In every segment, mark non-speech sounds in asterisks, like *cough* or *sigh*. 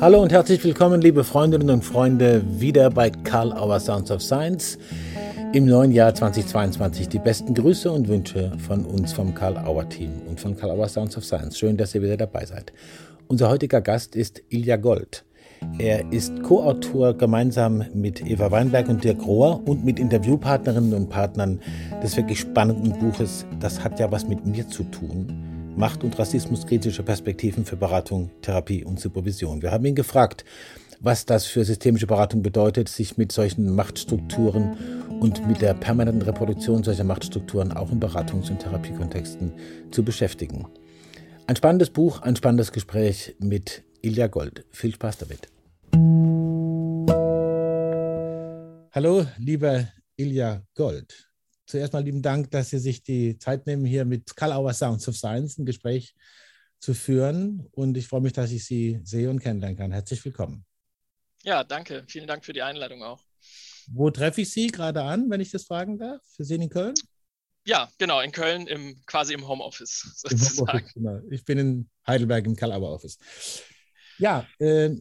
Hallo und herzlich willkommen, liebe Freundinnen und Freunde, wieder bei Karl Auer Sounds of Science im neuen Jahr 2022. Die besten Grüße und Wünsche von uns vom Karl Auer Team und von Karl Auer Sounds of Science. Schön, dass ihr wieder dabei seid. Unser heutiger Gast ist Ilja Gold. Er ist Co-Autor gemeinsam mit Eva Weinberg und Dirk Rohr und mit Interviewpartnerinnen und Partnern des wirklich spannenden Buches Das hat ja was mit mir zu tun Macht- und Rassismuskritische Perspektiven für Beratung, Therapie und Supervision. Wir haben ihn gefragt, was das für systemische Beratung bedeutet, sich mit solchen Machtstrukturen und mit der permanenten Reproduktion solcher Machtstrukturen auch in Beratungs- und Therapiekontexten zu beschäftigen. Ein spannendes Buch, ein spannendes Gespräch mit Ilja Gold. Viel Spaß damit. Hallo, lieber Ilja Gold zuerst mal lieben Dank, dass Sie sich die Zeit nehmen, hier mit Karl Sounds of Science ein Gespräch zu führen. Und ich freue mich, dass ich Sie sehe und kennenlernen kann. Herzlich willkommen. Ja, danke. Vielen Dank für die Einladung auch. Wo treffe ich Sie gerade an, wenn ich das fragen darf? Für Sie in Köln? Ja, genau, in Köln im, quasi im Homeoffice sozusagen. Im Homeoffice, genau. Ich bin in Heidelberg im Karl Office. Ja, äh,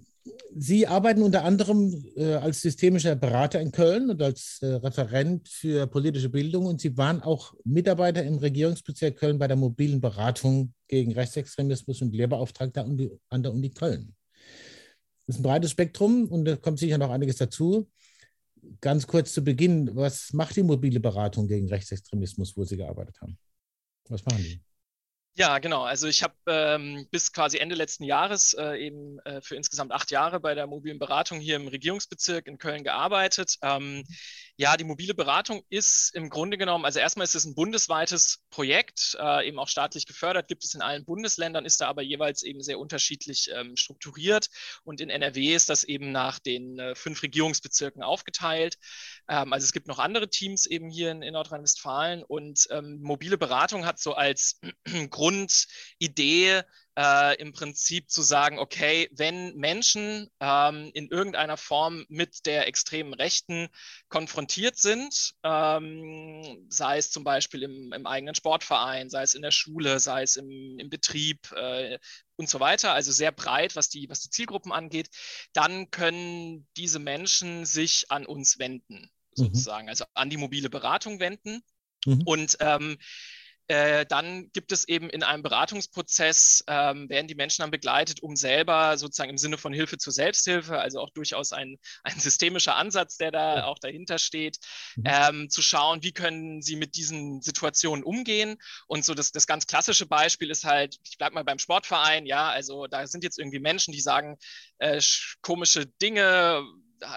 Sie arbeiten unter anderem äh, als systemischer Berater in Köln und als äh, Referent für politische Bildung und Sie waren auch Mitarbeiter im Regierungsbezirk Köln bei der mobilen Beratung gegen Rechtsextremismus und Lehrbeauftragter an der Uni Köln. Das ist ein breites Spektrum und da kommt sicher noch einiges dazu. Ganz kurz zu Beginn, was macht die mobile Beratung gegen Rechtsextremismus, wo Sie gearbeitet haben? Was machen die? Ja, genau. Also ich habe ähm, bis quasi Ende letzten Jahres äh, eben äh, für insgesamt acht Jahre bei der mobilen Beratung hier im Regierungsbezirk in Köln gearbeitet. Ähm, ja, die mobile Beratung ist im Grunde genommen, also erstmal ist es ein bundesweites Projekt, äh, eben auch staatlich gefördert, gibt es in allen Bundesländern, ist da aber jeweils eben sehr unterschiedlich ähm, strukturiert. Und in NRW ist das eben nach den äh, fünf Regierungsbezirken aufgeteilt. Ähm, also es gibt noch andere Teams eben hier in, in Nordrhein-Westfalen und ähm, mobile Beratung hat so als *clears throat* Grundidee, äh, im Prinzip zu sagen, okay, wenn Menschen ähm, in irgendeiner Form mit der extremen Rechten konfrontiert sind, ähm, sei es zum Beispiel im, im, eigenen Sportverein, sei es in der Schule, sei es im, im Betrieb äh, und so weiter, also sehr breit, was die, was die Zielgruppen angeht, dann können diese Menschen sich an uns wenden, mhm. sozusagen, mhm. also an die mobile Beratung wenden. Mhm. Und ähm, äh, dann gibt es eben in einem Beratungsprozess, ähm, werden die Menschen dann begleitet, um selber sozusagen im Sinne von Hilfe zur Selbsthilfe, also auch durchaus ein, *laughs* ein systemischer Ansatz, der da auch dahinter steht, mhm. ähm, zu schauen, wie können sie mit diesen Situationen umgehen. Und so das, das ganz klassische Beispiel ist halt, ich bleibe mal beim Sportverein, ja, also da sind jetzt irgendwie Menschen, die sagen äh, komische Dinge,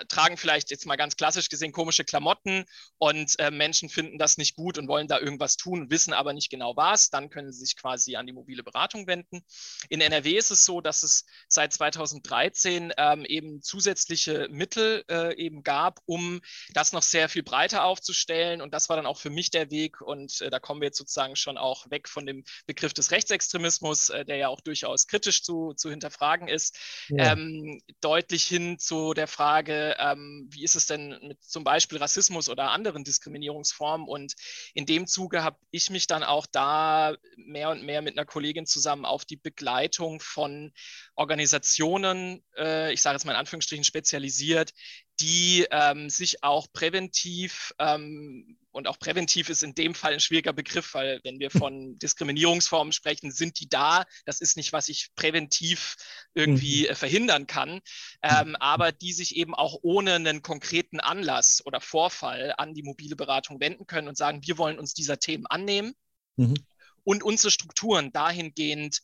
tragen vielleicht jetzt mal ganz klassisch gesehen komische Klamotten und äh, Menschen finden das nicht gut und wollen da irgendwas tun, wissen aber nicht genau was, dann können sie sich quasi an die mobile Beratung wenden. In NRW ist es so, dass es seit 2013 ähm, eben zusätzliche Mittel äh, eben gab, um das noch sehr viel breiter aufzustellen und das war dann auch für mich der Weg und äh, da kommen wir jetzt sozusagen schon auch weg von dem Begriff des Rechtsextremismus, äh, der ja auch durchaus kritisch zu, zu hinterfragen ist, ja. ähm, deutlich hin zu der Frage, Frage, ähm, wie ist es denn mit zum Beispiel Rassismus oder anderen Diskriminierungsformen? Und in dem Zuge habe ich mich dann auch da mehr und mehr mit einer Kollegin zusammen auf die Begleitung von Organisationen, äh, ich sage jetzt mal in Anführungsstrichen spezialisiert, die ähm, sich auch präventiv ähm, und auch präventiv ist in dem Fall ein schwieriger Begriff, weil wenn wir von *laughs* Diskriminierungsformen sprechen, sind die da. Das ist nicht, was ich präventiv irgendwie mhm. äh, verhindern kann, ähm, aber die sich eben auch ohne einen konkreten Anlass oder Vorfall an die mobile Beratung wenden können und sagen, wir wollen uns dieser Themen annehmen. Mhm und unsere Strukturen dahingehend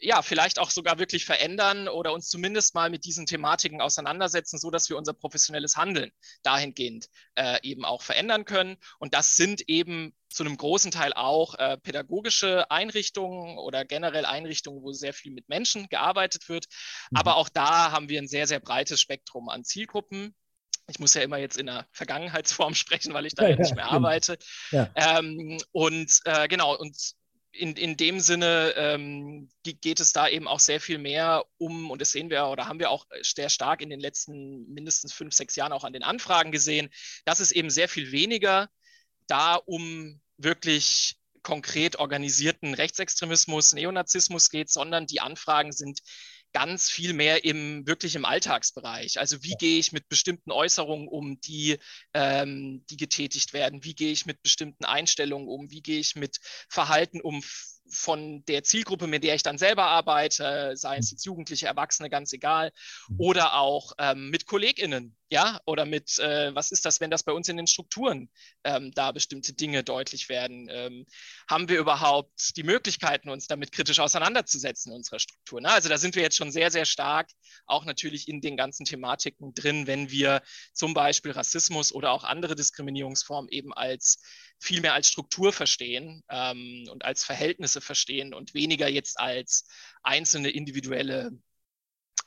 ja, vielleicht auch sogar wirklich verändern oder uns zumindest mal mit diesen Thematiken auseinandersetzen, so dass wir unser professionelles Handeln dahingehend äh, eben auch verändern können. Und das sind eben zu einem großen Teil auch äh, pädagogische Einrichtungen oder generell Einrichtungen, wo sehr viel mit Menschen gearbeitet wird. Mhm. Aber auch da haben wir ein sehr, sehr breites Spektrum an Zielgruppen. Ich muss ja immer jetzt in der Vergangenheitsform *laughs* sprechen, weil ich da ja, ja nicht *laughs* mehr arbeite. Ja. Ähm, und äh, genau, und in, in dem Sinne ähm, geht es da eben auch sehr viel mehr um, und das sehen wir oder haben wir auch sehr stark in den letzten mindestens fünf, sechs Jahren auch an den Anfragen gesehen, dass es eben sehr viel weniger da um wirklich konkret organisierten Rechtsextremismus, Neonazismus geht, sondern die Anfragen sind ganz viel mehr im wirklich im Alltagsbereich. Also wie gehe ich mit bestimmten Äußerungen um, die, ähm, die getätigt werden? Wie gehe ich mit bestimmten Einstellungen um? Wie gehe ich mit Verhalten um von der Zielgruppe, mit der ich dann selber arbeite, sei es jetzt Jugendliche, Erwachsene, ganz egal, mhm. oder auch ähm, mit KollegInnen, ja, oder mit, äh, was ist das, wenn das bei uns in den Strukturen ähm, da bestimmte Dinge deutlich werden? Ähm, haben wir überhaupt die Möglichkeiten, uns damit kritisch auseinanderzusetzen in unserer Struktur? Ne? Also da sind wir jetzt schon sehr, sehr stark auch natürlich in den ganzen Thematiken drin, wenn wir zum Beispiel Rassismus oder auch andere Diskriminierungsformen eben als viel mehr als Struktur verstehen ähm, und als Verhältnisse verstehen und weniger jetzt als einzelne individuelle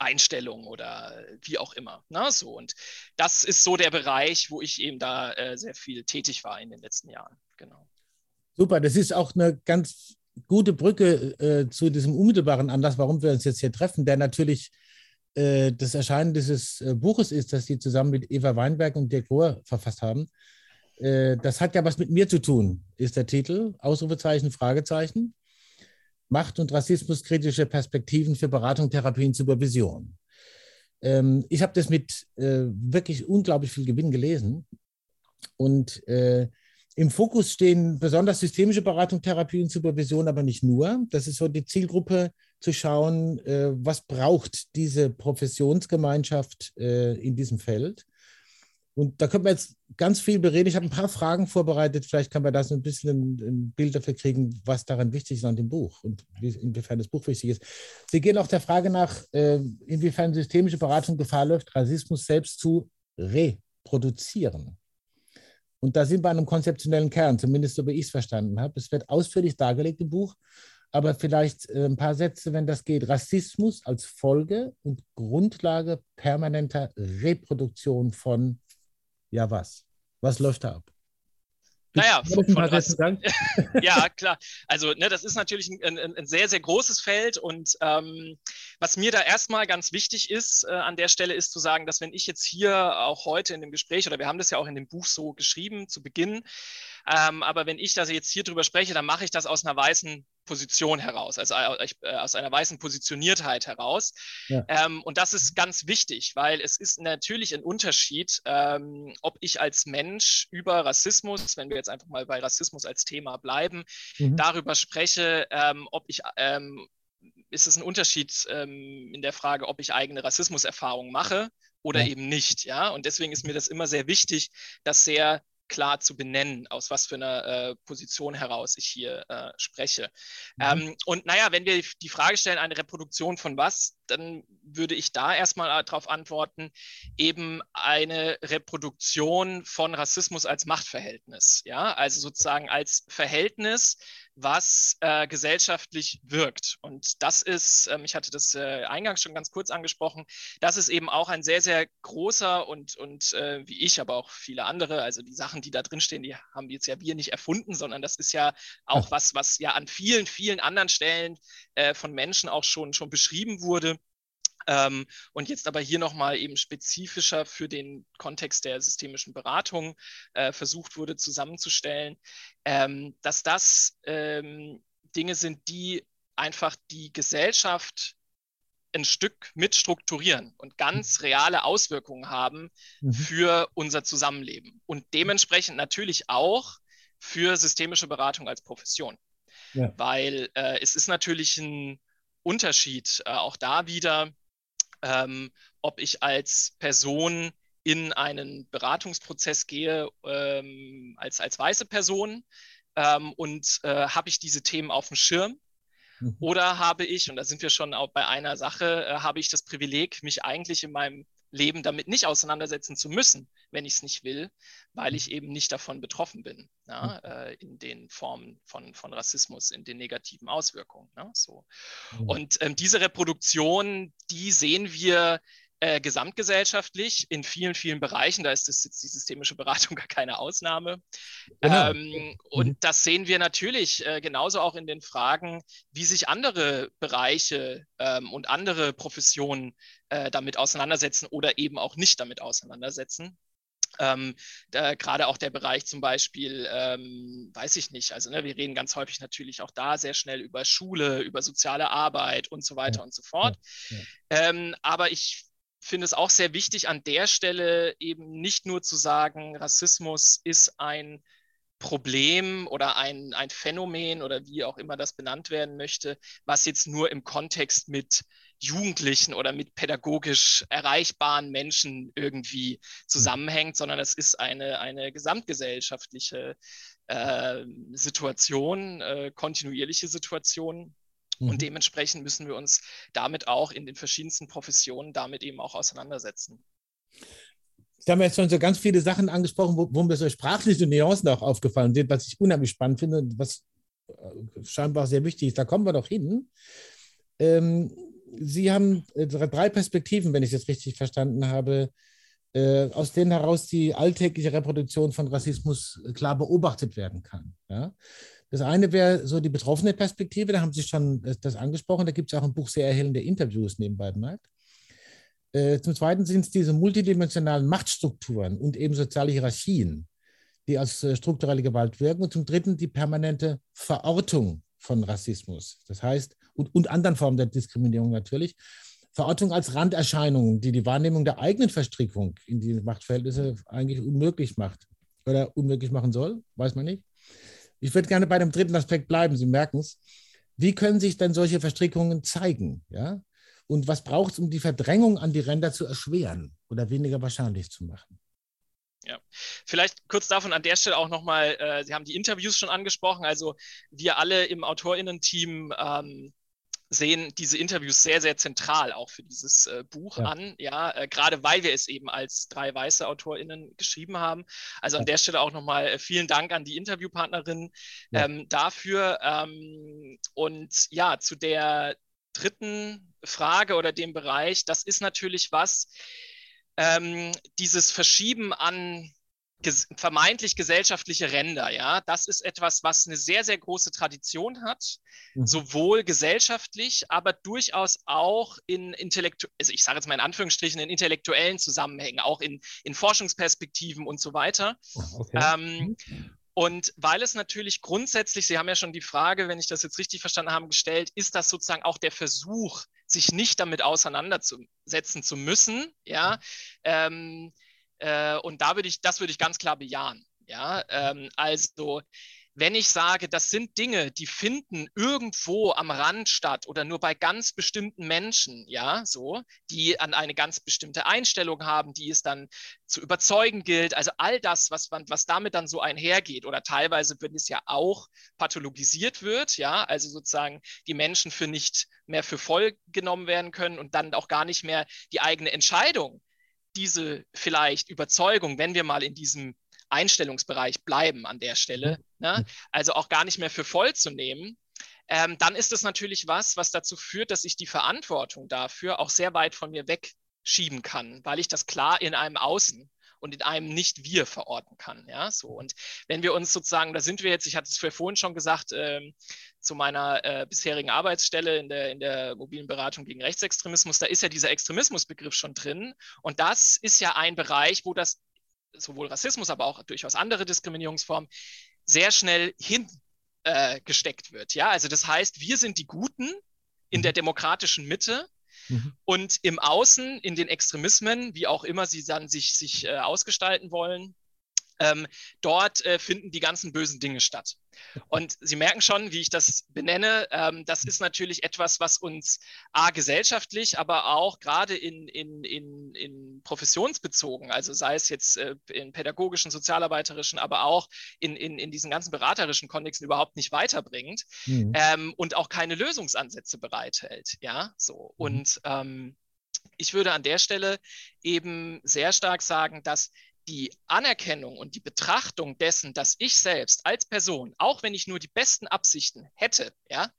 Einstellung oder wie auch immer. Ne? So, und das ist so der Bereich, wo ich eben da äh, sehr viel tätig war in den letzten Jahren. Genau. Super, das ist auch eine ganz gute Brücke äh, zu diesem unmittelbaren Anlass, warum wir uns jetzt hier treffen, der natürlich äh, das Erscheinen dieses äh, Buches ist, das Sie zusammen mit Eva Weinberg und Dirk Rohr verfasst haben. Äh, das hat ja was mit mir zu tun, ist der Titel. Ausrufezeichen, Fragezeichen. Macht- und rassismuskritische Perspektiven für Beratung, Therapie und Supervision. Ähm, ich habe das mit äh, wirklich unglaublich viel Gewinn gelesen. Und äh, im Fokus stehen besonders systemische Beratung, Therapie und Supervision, aber nicht nur. Das ist so die Zielgruppe zu schauen, äh, was braucht diese Professionsgemeinschaft äh, in diesem Feld. Und da können wir jetzt ganz viel bereden. Ich habe ein paar Fragen vorbereitet. Vielleicht kann man da so ein bisschen ein, Bild dafür kriegen, was daran wichtig ist an dem Buch und wie, inwiefern das Buch wichtig ist. Sie gehen auch der Frage nach, äh, inwiefern systemische Beratung Gefahr läuft, Rassismus selbst zu reproduzieren. Und da sind wir an einem konzeptionellen Kern, zumindest so wie ich es verstanden habe. Es wird ausführlich dargelegt im Buch, aber vielleicht äh, ein paar Sätze, wenn das geht. Rassismus als Folge und Grundlage permanenter Reproduktion von ja, was? Was läuft da ab? Naja, von, von Rass *laughs* ja, klar. Also ne, das ist natürlich ein, ein, ein, sehr, sehr großes Feld und ähm, was mir da erstmal ganz wichtig ist äh, an der Stelle ist zu sagen, dass wenn ich jetzt hier auch heute in dem Gespräch oder wir haben das ja auch in dem Buch so geschrieben zu Beginn, ähm, aber wenn ich da jetzt hier drüber spreche, dann mache ich das aus einer weißen Position heraus, also äh, aus einer weißen Positioniertheit heraus. Ja. Ähm, und das ist ganz wichtig, weil es ist natürlich ein Unterschied, ähm, ob ich als Mensch über Rassismus, wenn wir jetzt einfach mal bei Rassismus als Thema bleiben, mhm. darüber spreche, ähm, ob ich ähm, ist es ein Unterschied ähm, in der Frage, ob ich eigene Rassismuserfahrungen mache oder ja. eben nicht. Ja, und deswegen ist mir das immer sehr wichtig, das sehr klar zu benennen, aus was für einer äh, Position heraus ich hier äh, spreche. Mhm. Ähm, und naja, wenn wir die Frage stellen, eine Reproduktion von was, dann würde ich da erstmal äh, darauf antworten, eben eine Reproduktion von Rassismus als Machtverhältnis. Ja, also sozusagen als Verhältnis, was äh, gesellschaftlich wirkt. Und das ist, ähm, ich hatte das äh, eingangs schon ganz kurz angesprochen, das ist eben auch ein sehr, sehr großer und, und äh, wie ich, aber auch viele andere, also die Sachen, die da drin stehen, die haben jetzt ja wir nicht erfunden, sondern das ist ja auch was, was ja an vielen, vielen anderen Stellen äh, von Menschen auch schon, schon beschrieben wurde. Ähm, und jetzt aber hier nochmal eben spezifischer für den Kontext der systemischen Beratung äh, versucht wurde zusammenzustellen, ähm, dass das ähm, Dinge sind, die einfach die Gesellschaft ein Stück mitstrukturieren und ganz reale Auswirkungen haben mhm. für unser Zusammenleben und dementsprechend natürlich auch für systemische Beratung als Profession. Ja. Weil äh, es ist natürlich ein Unterschied, äh, auch da wieder, ähm, ob ich als Person in einen Beratungsprozess gehe, ähm, als, als weiße Person ähm, und äh, habe ich diese Themen auf dem Schirm mhm. oder habe ich, und da sind wir schon auch bei einer Sache, äh, habe ich das Privileg, mich eigentlich in meinem Leben damit nicht auseinandersetzen zu müssen, wenn ich es nicht will, weil ich eben nicht davon betroffen bin, ja, mhm. äh, in den Formen von, von Rassismus, in den negativen Auswirkungen. Ne, so. Mhm. Und ähm, diese Reproduktion, die sehen wir äh, gesamtgesellschaftlich in vielen, vielen Bereichen. Da ist das die systemische Beratung *laughs* gar keine Ausnahme. Genau. Ähm, mhm. Und das sehen wir natürlich äh, genauso auch in den Fragen, wie sich andere Bereiche ähm, und andere Professionen äh, damit auseinandersetzen oder eben auch nicht damit auseinandersetzen. Ähm, Gerade auch der Bereich zum Beispiel, ähm, weiß ich nicht, also ne, wir reden ganz häufig natürlich auch da sehr schnell über Schule, über soziale Arbeit und so weiter ja. und so fort. Ja. Ja. Ähm, aber ich finde es auch sehr wichtig, an der Stelle eben nicht nur zu sagen, Rassismus ist ein Problem oder ein, ein Phänomen oder wie auch immer das benannt werden möchte, was jetzt nur im Kontext mit Jugendlichen oder mit pädagogisch erreichbaren Menschen irgendwie zusammenhängt, sondern es ist eine, eine gesamtgesellschaftliche äh, Situation, äh, kontinuierliche Situation. Mhm. Und dementsprechend müssen wir uns damit auch in den verschiedensten Professionen damit eben auch auseinandersetzen. Da haben wir jetzt schon so ganz viele Sachen angesprochen, wo, wo mir so sprachliche Nuancen auch aufgefallen sind, was ich unheimlich spannend finde und was äh, scheinbar sehr wichtig ist. Da kommen wir doch hin. Ähm, Sie haben äh, drei Perspektiven, wenn ich das richtig verstanden habe, äh, aus denen heraus die alltägliche Reproduktion von Rassismus äh, klar beobachtet werden kann. Ja? Das eine wäre so die betroffene Perspektive, da haben Sie schon das angesprochen, da gibt es auch im Buch sehr erhellende Interviews nebenbei bemerkt. Zum Zweiten sind es diese multidimensionalen Machtstrukturen und eben soziale Hierarchien, die als strukturelle Gewalt wirken. Und zum Dritten die permanente Verortung von Rassismus. Das heißt, und, und anderen Formen der Diskriminierung natürlich. Verortung als Randerscheinung, die die Wahrnehmung der eigenen Verstrickung in die Machtverhältnisse eigentlich unmöglich macht oder unmöglich machen soll, weiß man nicht. Ich würde gerne bei dem dritten Aspekt bleiben, Sie merken es. Wie können sich denn solche Verstrickungen zeigen? Ja? Und was braucht es, um die Verdrängung an die Ränder zu erschweren oder weniger wahrscheinlich zu machen? Ja, vielleicht kurz davon an der Stelle auch nochmal, äh, Sie haben die Interviews schon angesprochen, also wir alle im AutorInnen-Team ähm, sehen diese Interviews sehr, sehr zentral auch für dieses äh, Buch ja. an, ja, äh, gerade weil wir es eben als drei weiße AutorInnen geschrieben haben. Also an der Stelle auch nochmal äh, vielen Dank an die Interviewpartnerin ja. ähm, dafür. Ähm, und ja, zu der dritten Frage oder dem Bereich, das ist natürlich was, ähm, dieses Verschieben an ges vermeintlich gesellschaftliche Ränder, ja, das ist etwas, was eine sehr, sehr große Tradition hat, mhm. sowohl gesellschaftlich, aber durchaus auch in intellektuellen, also ich sage jetzt mal in Anführungsstrichen, in intellektuellen Zusammenhängen, auch in, in Forschungsperspektiven und so weiter. Ah, okay. Ähm, mhm. Und weil es natürlich grundsätzlich, Sie haben ja schon die Frage, wenn ich das jetzt richtig verstanden habe, gestellt, ist das sozusagen auch der Versuch, sich nicht damit auseinanderzusetzen zu müssen, ja, ähm, äh, und da würde ich, das würde ich ganz klar bejahen. Ja, ähm, also wenn ich sage, das sind Dinge, die finden irgendwo am Rand statt oder nur bei ganz bestimmten Menschen, ja, so, die an eine ganz bestimmte Einstellung haben, die es dann zu überzeugen gilt. Also all das, was, was damit dann so einhergeht oder teilweise, wenn es ja auch pathologisiert wird, ja, also sozusagen die Menschen für nicht mehr für voll genommen werden können und dann auch gar nicht mehr die eigene Entscheidung diese vielleicht Überzeugung, wenn wir mal in diesem Einstellungsbereich bleiben an der Stelle, mhm. ne, also auch gar nicht mehr für voll zu nehmen, ähm, dann ist das natürlich was, was dazu führt, dass ich die Verantwortung dafür auch sehr weit von mir wegschieben kann, weil ich das klar in einem Außen und in einem nicht wir verorten kann. Ja, so. Und wenn wir uns sozusagen, da sind wir jetzt, ich hatte es vorhin schon gesagt, ähm, zu meiner äh, bisherigen Arbeitsstelle in der, in der mobilen Beratung gegen Rechtsextremismus, da ist ja dieser Extremismusbegriff schon drin. Und das ist ja ein Bereich, wo das sowohl Rassismus, aber auch durchaus andere Diskriminierungsformen sehr schnell hingesteckt äh, wird. Ja, also das heißt, wir sind die Guten in der mhm. demokratischen Mitte Mhm. Und im Außen, in den Extremismen, wie auch immer sie dann sich, sich äh, ausgestalten wollen, ähm, dort äh, finden die ganzen bösen Dinge statt. Und Sie merken schon, wie ich das benenne, ähm, das ist natürlich etwas, was uns A, gesellschaftlich, aber auch gerade in, in, in, in professionsbezogen, also sei es jetzt äh, in pädagogischen, sozialarbeiterischen, aber auch in, in, in diesen ganzen beraterischen Kontexten überhaupt nicht weiterbringt mhm. ähm, und auch keine Lösungsansätze bereithält. Ja, so. Mhm. Und ähm, ich würde an der Stelle eben sehr stark sagen, dass die Anerkennung und die Betrachtung dessen, dass ich selbst als Person, auch wenn ich nur die besten Absichten hätte, ja,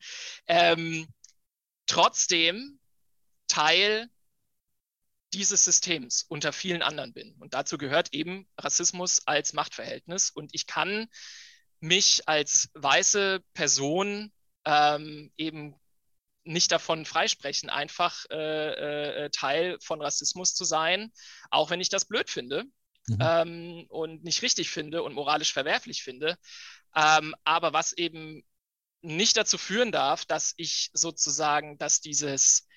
ähm, trotzdem Teil dieses Systems unter vielen anderen bin. Und dazu gehört eben Rassismus als Machtverhältnis. Und ich kann mich als weiße Person ähm, eben nicht davon freisprechen, einfach äh, äh, Teil von Rassismus zu sein, auch wenn ich das blöd finde mhm. ähm, und nicht richtig finde und moralisch verwerflich finde, ähm, aber was eben nicht dazu führen darf, dass ich sozusagen, dass dieses,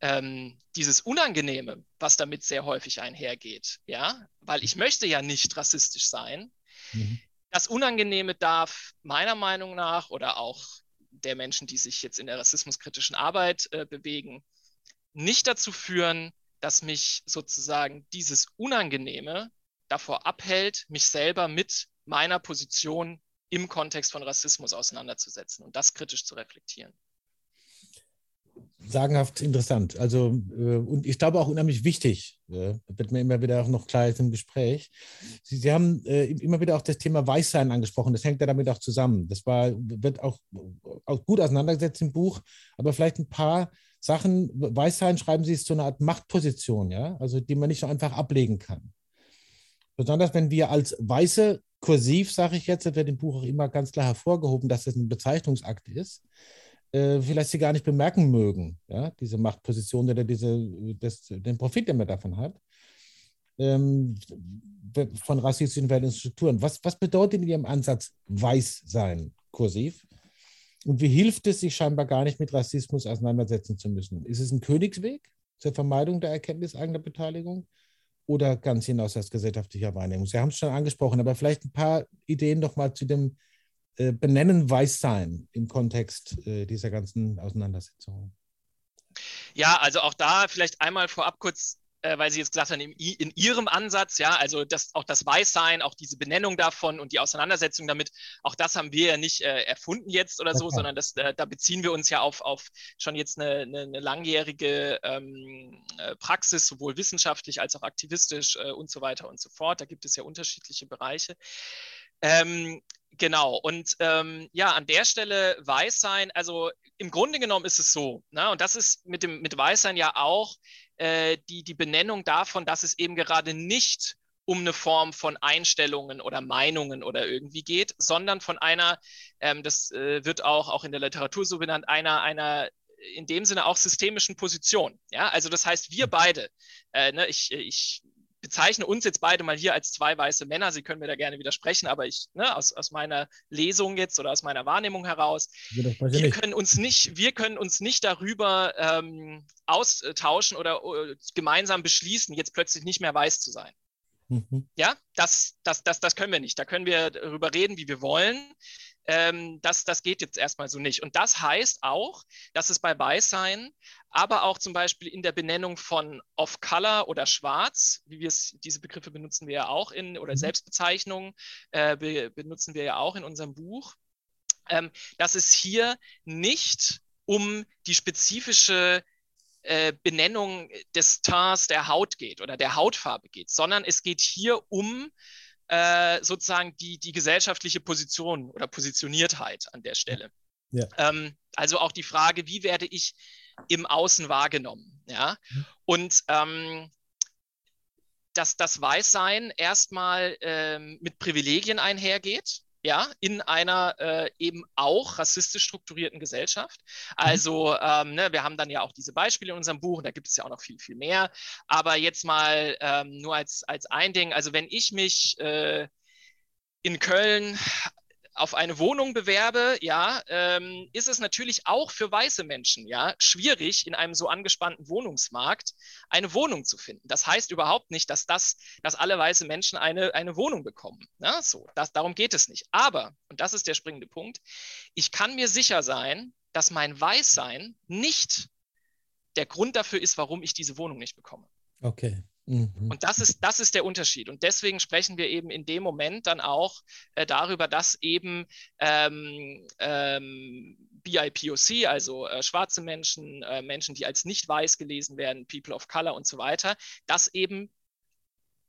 ähm, dieses Unangenehme, was damit sehr häufig einhergeht, ja, weil ich möchte ja nicht rassistisch sein. Mhm. Das Unangenehme darf meiner Meinung nach oder auch der Menschen, die sich jetzt in der rassismuskritischen Arbeit äh, bewegen, nicht dazu führen, dass mich sozusagen dieses Unangenehme davor abhält, mich selber mit meiner Position im Kontext von Rassismus auseinanderzusetzen und das kritisch zu reflektieren. Sagenhaft interessant. Also, äh, und ich glaube auch unheimlich wichtig, wird mir immer wieder auch noch klar im Gespräch. Sie, Sie haben äh, immer wieder auch das Thema Weißsein angesprochen. Das hängt ja damit auch zusammen. Das war, wird auch, auch gut auseinandergesetzt im Buch, aber vielleicht ein paar Sachen. Weißsein schreiben Sie, ist so eine Art Machtposition, ja, also die man nicht so einfach ablegen kann. Besonders wenn wir als Weiße kursiv, sage ich jetzt, wird im Buch auch immer ganz klar hervorgehoben, dass es ein Bezeichnungsakt ist, äh, vielleicht sie gar nicht bemerken mögen, ja, diese Machtposition oder diese, das, den Profit, den man davon hat, ähm, von rassistischen Strukturen. Was, was bedeutet in Ihrem Ansatz weiß sein, kursiv? Und wie hilft es, sich scheinbar gar nicht mit Rassismus auseinandersetzen zu müssen? Ist es ein Königsweg zur Vermeidung der Erkenntnis eigener Beteiligung? oder ganz hinaus aus gesellschaftlicher Wahrnehmung? Sie haben es schon angesprochen, aber vielleicht ein paar Ideen nochmal zu dem äh, Benennen Weißsein im Kontext äh, dieser ganzen Auseinandersetzung. Ja, also auch da vielleicht einmal vorab kurz äh, weil Sie jetzt gesagt haben, in, in, Ihrem Ansatz, ja, also das, auch das Weißsein, auch diese Benennung davon und die Auseinandersetzung damit, auch das haben wir ja nicht äh, erfunden jetzt oder so, okay. sondern das, äh, da beziehen wir uns ja auf, auf schon jetzt eine, eine, eine langjährige ähm, äh, Praxis, sowohl wissenschaftlich als auch aktivistisch äh, und so weiter und so fort. Da gibt es ja unterschiedliche Bereiche. Ähm, Genau, und ähm, ja, an der Stelle Weißsein, also im Grunde genommen ist es so, ne, und das ist mit dem mit Weißsein ja auch äh, die, die Benennung davon, dass es eben gerade nicht um eine Form von Einstellungen oder Meinungen oder irgendwie geht, sondern von einer, ähm, das äh, wird auch, auch in der Literatur so benannt, einer, einer in dem Sinne auch systemischen Position. Ja, also das heißt, wir beide, äh, ne, ich, ich bezeichne uns jetzt beide mal hier als zwei weiße Männer. Sie können mir da gerne widersprechen, aber ich, ne, aus, aus meiner Lesung jetzt oder aus meiner Wahrnehmung heraus, wir können uns nicht, wir können uns nicht darüber ähm, austauschen oder uh, gemeinsam beschließen, jetzt plötzlich nicht mehr weiß zu sein. Mhm. Ja, das, das, das, das können wir nicht. Da können wir darüber reden, wie wir wollen. Ähm, das, das geht jetzt erstmal so nicht. Und das heißt auch, dass es bei Weißsein, aber auch zum Beispiel in der Benennung von Off-Color oder Schwarz, wie wir es, diese Begriffe benutzen wir ja auch in, oder mhm. Selbstbezeichnungen äh, be, benutzen wir ja auch in unserem Buch, ähm, dass es hier nicht um die spezifische äh, Benennung des Tons der Haut geht oder der Hautfarbe geht, sondern es geht hier um äh, sozusagen die, die gesellschaftliche Position oder Positioniertheit an der Stelle. Ja. Ähm, also auch die Frage, wie werde ich im Außen wahrgenommen? Ja? Mhm. Und ähm, dass das Weißsein erstmal ähm, mit Privilegien einhergeht ja, in einer äh, eben auch rassistisch strukturierten Gesellschaft. Mhm. Also ähm, ne, wir haben dann ja auch diese Beispiele in unserem Buch, und da gibt es ja auch noch viel, viel mehr. Aber jetzt mal ähm, nur als, als ein Ding, also wenn ich mich äh, in Köln auf eine Wohnung bewerbe, ja, ähm, ist es natürlich auch für weiße Menschen ja schwierig, in einem so angespannten Wohnungsmarkt eine Wohnung zu finden. Das heißt überhaupt nicht, dass das, dass alle weiße Menschen eine, eine Wohnung bekommen. Ne? so, das, darum geht es nicht. Aber, und das ist der springende Punkt, ich kann mir sicher sein, dass mein Weißsein nicht der Grund dafür ist, warum ich diese Wohnung nicht bekomme. Okay. Mhm. Und das ist, das ist der Unterschied. Und deswegen sprechen wir eben in dem Moment dann auch äh, darüber, dass eben ähm, ähm, BIPOC, also äh, schwarze Menschen, äh, Menschen, die als nicht weiß gelesen werden, People of Color und so weiter, das eben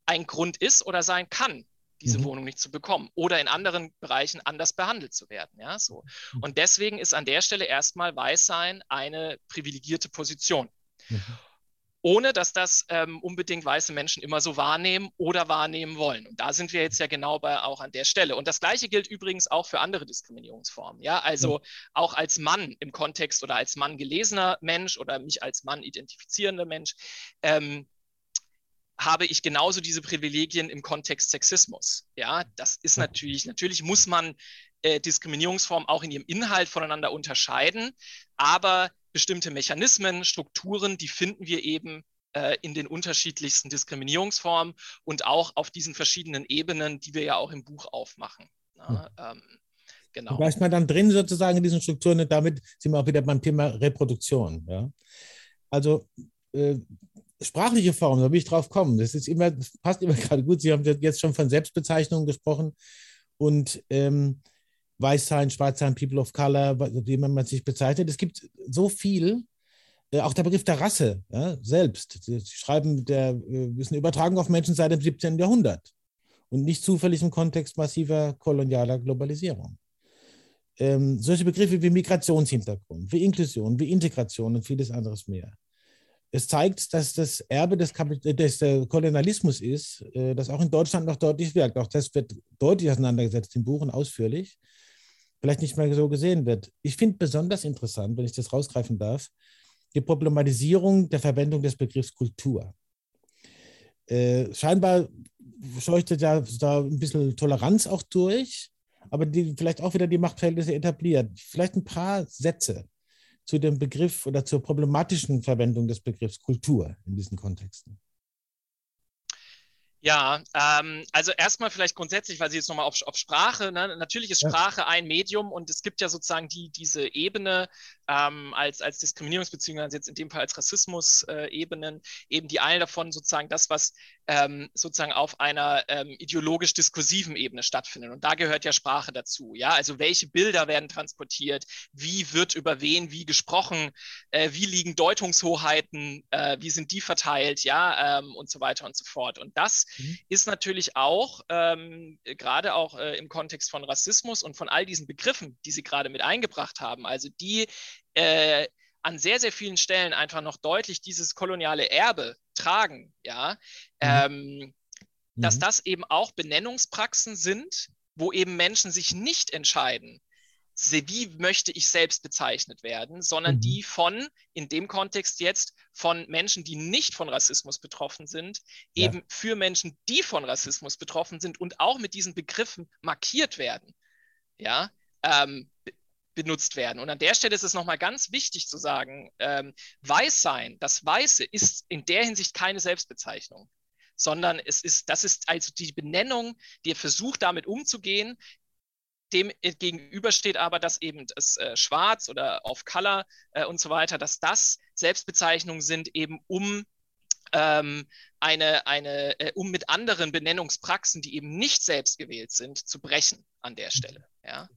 ein Grund ist oder sein kann, diese mhm. Wohnung nicht zu bekommen oder in anderen Bereichen anders behandelt zu werden. Ja, so. Mhm. Und deswegen ist an der Stelle erstmal Weißsein eine privilegierte Position. Mhm ohne dass das ähm, unbedingt weiße Menschen immer so wahrnehmen oder wahrnehmen wollen. Und da sind wir jetzt ja genau bei, auch an der Stelle. Und das Gleiche gilt übrigens auch für andere Diskriminierungsformen. Ja, also ja. auch als Mann im Kontext oder als Mann gelesener Mensch oder mich als Mann identifizierender Mensch. Ähm, habe ich genauso diese Privilegien im Kontext Sexismus. Ja, das ist natürlich, natürlich muss man äh, Diskriminierungsformen auch in ihrem Inhalt voneinander unterscheiden, aber bestimmte Mechanismen, Strukturen, die finden wir eben äh, in den unterschiedlichsten Diskriminierungsformen und auch auf diesen verschiedenen Ebenen, die wir ja auch im Buch aufmachen. Na, hm. ähm, genau. Da ist man dann drin sozusagen in diesen Strukturen und damit sind wir auch wieder beim Thema Reproduktion. Ja? Also äh, sprachliche Formen, da will ich drauf kommen. Das ist immer, das passt immer *laughs* gerade gut. Sie haben jetzt schon von Selbstbezeichnungen gesprochen und ähm, Weißsein, Schwarzsein, People of Color, wie man sich bezeichnet. Es gibt so viel, äh, auch der Begriff der Rasse ja, selbst. Sie schreiben, der äh, ist eine Übertragung auf Menschen seit dem 17. Jahrhundert und nicht zufällig im Kontext massiver kolonialer Globalisierung. Ähm, solche Begriffe wie Migrationshintergrund, wie Inklusion, wie Integration und vieles anderes mehr. Es zeigt, dass das Erbe des, des äh, Kolonialismus ist, äh, das auch in Deutschland noch deutlich wirkt. Auch das wird deutlich auseinandergesetzt im Buch und ausführlich. Vielleicht nicht mehr so gesehen wird. Ich finde besonders interessant, wenn ich das rausgreifen darf, die Problematisierung der Verwendung des Begriffs Kultur. Äh, scheinbar scheuchte da, da ein bisschen Toleranz auch durch, aber die vielleicht auch wieder die Machtverhältnisse etabliert. Vielleicht ein paar Sätze zu dem Begriff oder zur problematischen Verwendung des Begriffs Kultur in diesen Kontexten. Ja, ähm, also erstmal vielleicht grundsätzlich, weil Sie jetzt nochmal auf, auf Sprache, ne? natürlich ist Sprache ein Medium und es gibt ja sozusagen die, diese Ebene ähm, als, als Diskriminierungs- beziehungsweise jetzt in dem Fall als Rassismus-Ebenen, äh, eben die eine davon sozusagen das, was ähm, sozusagen auf einer ähm, ideologisch-diskursiven Ebene stattfindet. Und da gehört ja Sprache dazu. Ja, also welche Bilder werden transportiert, wie wird über wen wie gesprochen, äh, wie liegen Deutungshoheiten, äh, wie sind die verteilt, ja, ähm, und so weiter und so fort. Und das mhm. ist natürlich auch ähm, gerade auch äh, im Kontext von Rassismus und von all diesen Begriffen, die Sie gerade mit eingebracht haben, also die äh, an sehr, sehr vielen Stellen einfach noch deutlich dieses koloniale Erbe tragen, ja, mhm. ähm, dass mhm. das eben auch Benennungspraxen sind, wo eben Menschen sich nicht entscheiden, wie möchte ich selbst bezeichnet werden, sondern mhm. die von, in dem Kontext jetzt, von Menschen, die nicht von Rassismus betroffen sind, ja. eben für Menschen, die von Rassismus betroffen sind und auch mit diesen Begriffen markiert werden. Ja, ähm, benutzt werden. Und an der Stelle ist es nochmal ganz wichtig zu sagen, ähm, Weißsein, das Weiße ist in der Hinsicht keine Selbstbezeichnung, sondern es ist, das ist also die Benennung, die versucht, damit umzugehen. Dem gegenüber steht aber, dass eben das äh, Schwarz oder auf Color äh, und so weiter, dass das Selbstbezeichnungen sind, eben um ähm, eine, eine, äh, um mit anderen Benennungspraxen, die eben nicht selbst gewählt sind, zu brechen an der Stelle. Ja,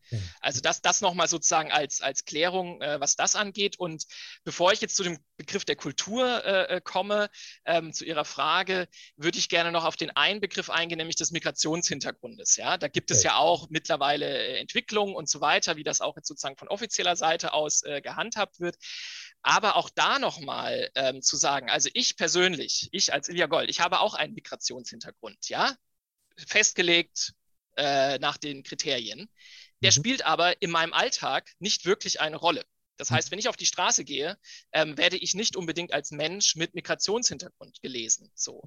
also das, das nochmal sozusagen als, als Klärung, äh, was das angeht. Und bevor ich jetzt zu dem Begriff der Kultur äh, äh, komme, ähm, zu Ihrer Frage, würde ich gerne noch auf den einen Begriff eingehen, nämlich des Migrationshintergrundes. Ja, da gibt es ja auch mittlerweile äh, Entwicklungen und so weiter, wie das auch jetzt sozusagen von offizieller Seite aus äh, gehandhabt wird. Aber auch da nochmal ähm, zu sagen, also ich persönlich, ich als Ilja Gold, ich habe auch einen Migrationshintergrund, ja, festgelegt, äh, nach den Kriterien. Der mhm. spielt aber in meinem Alltag nicht wirklich eine Rolle. Das heißt, mhm. wenn ich auf die Straße gehe, ähm, werde ich nicht unbedingt als Mensch mit Migrationshintergrund gelesen. So.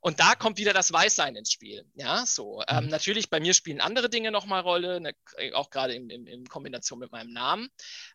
Und da kommt wieder das Weißsein ins Spiel. Ja, so. Ähm, mhm. natürlich, bei mir spielen andere Dinge nochmal Rolle, ne, auch gerade in, in, in, Kombination mit meinem Namen.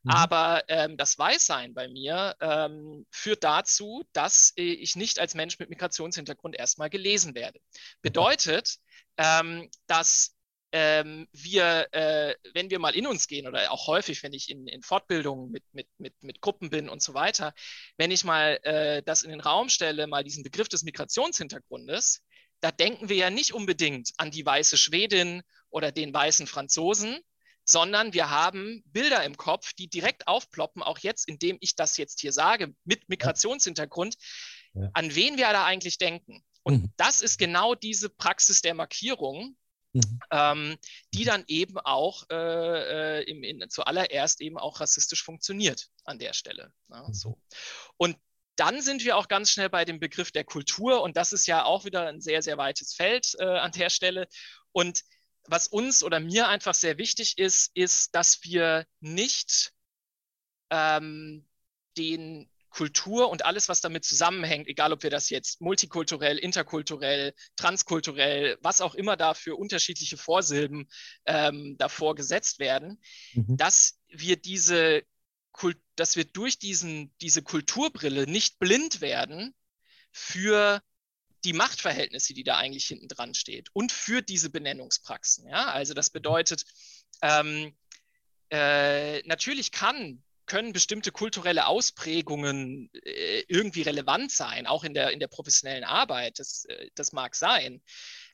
Mhm. Aber ähm, das Weißsein bei mir ähm, führt dazu, dass ich nicht als Mensch mit Migrationshintergrund erstmal gelesen werde. Bedeutet, ähm, dass ähm, wir, äh, wenn wir mal in uns gehen oder auch häufig, wenn ich in, in Fortbildungen mit, mit, mit, mit Gruppen bin und so weiter, wenn ich mal äh, das in den Raum stelle, mal diesen Begriff des Migrationshintergrundes, da denken wir ja nicht unbedingt an die weiße Schwedin oder den weißen Franzosen, sondern wir haben Bilder im Kopf, die direkt aufploppen, auch jetzt, indem ich das jetzt hier sage, mit Migrationshintergrund, ja. an wen wir da eigentlich denken. Und mhm. das ist genau diese Praxis der Markierung, mhm. ähm, die dann eben auch äh, äh, im, in, zuallererst eben auch rassistisch funktioniert an der Stelle. Ja, mhm. so. Und dann sind wir auch ganz schnell bei dem Begriff der Kultur und das ist ja auch wieder ein sehr, sehr weites Feld äh, an der Stelle. Und was uns oder mir einfach sehr wichtig ist, ist, dass wir nicht ähm, den Kultur und alles, was damit zusammenhängt, egal ob wir das jetzt multikulturell, interkulturell, transkulturell, was auch immer da für unterschiedliche Vorsilben ähm, davor gesetzt werden, mhm. dass wir diese dass wir durch diesen, diese Kulturbrille nicht blind werden für die Machtverhältnisse, die da eigentlich hinten dran steht und für diese Benennungspraxen. Ja? Also das bedeutet, ähm, äh, natürlich kann können bestimmte kulturelle Ausprägungen äh, irgendwie relevant sein, auch in der, in der professionellen Arbeit. Das, äh, das mag sein.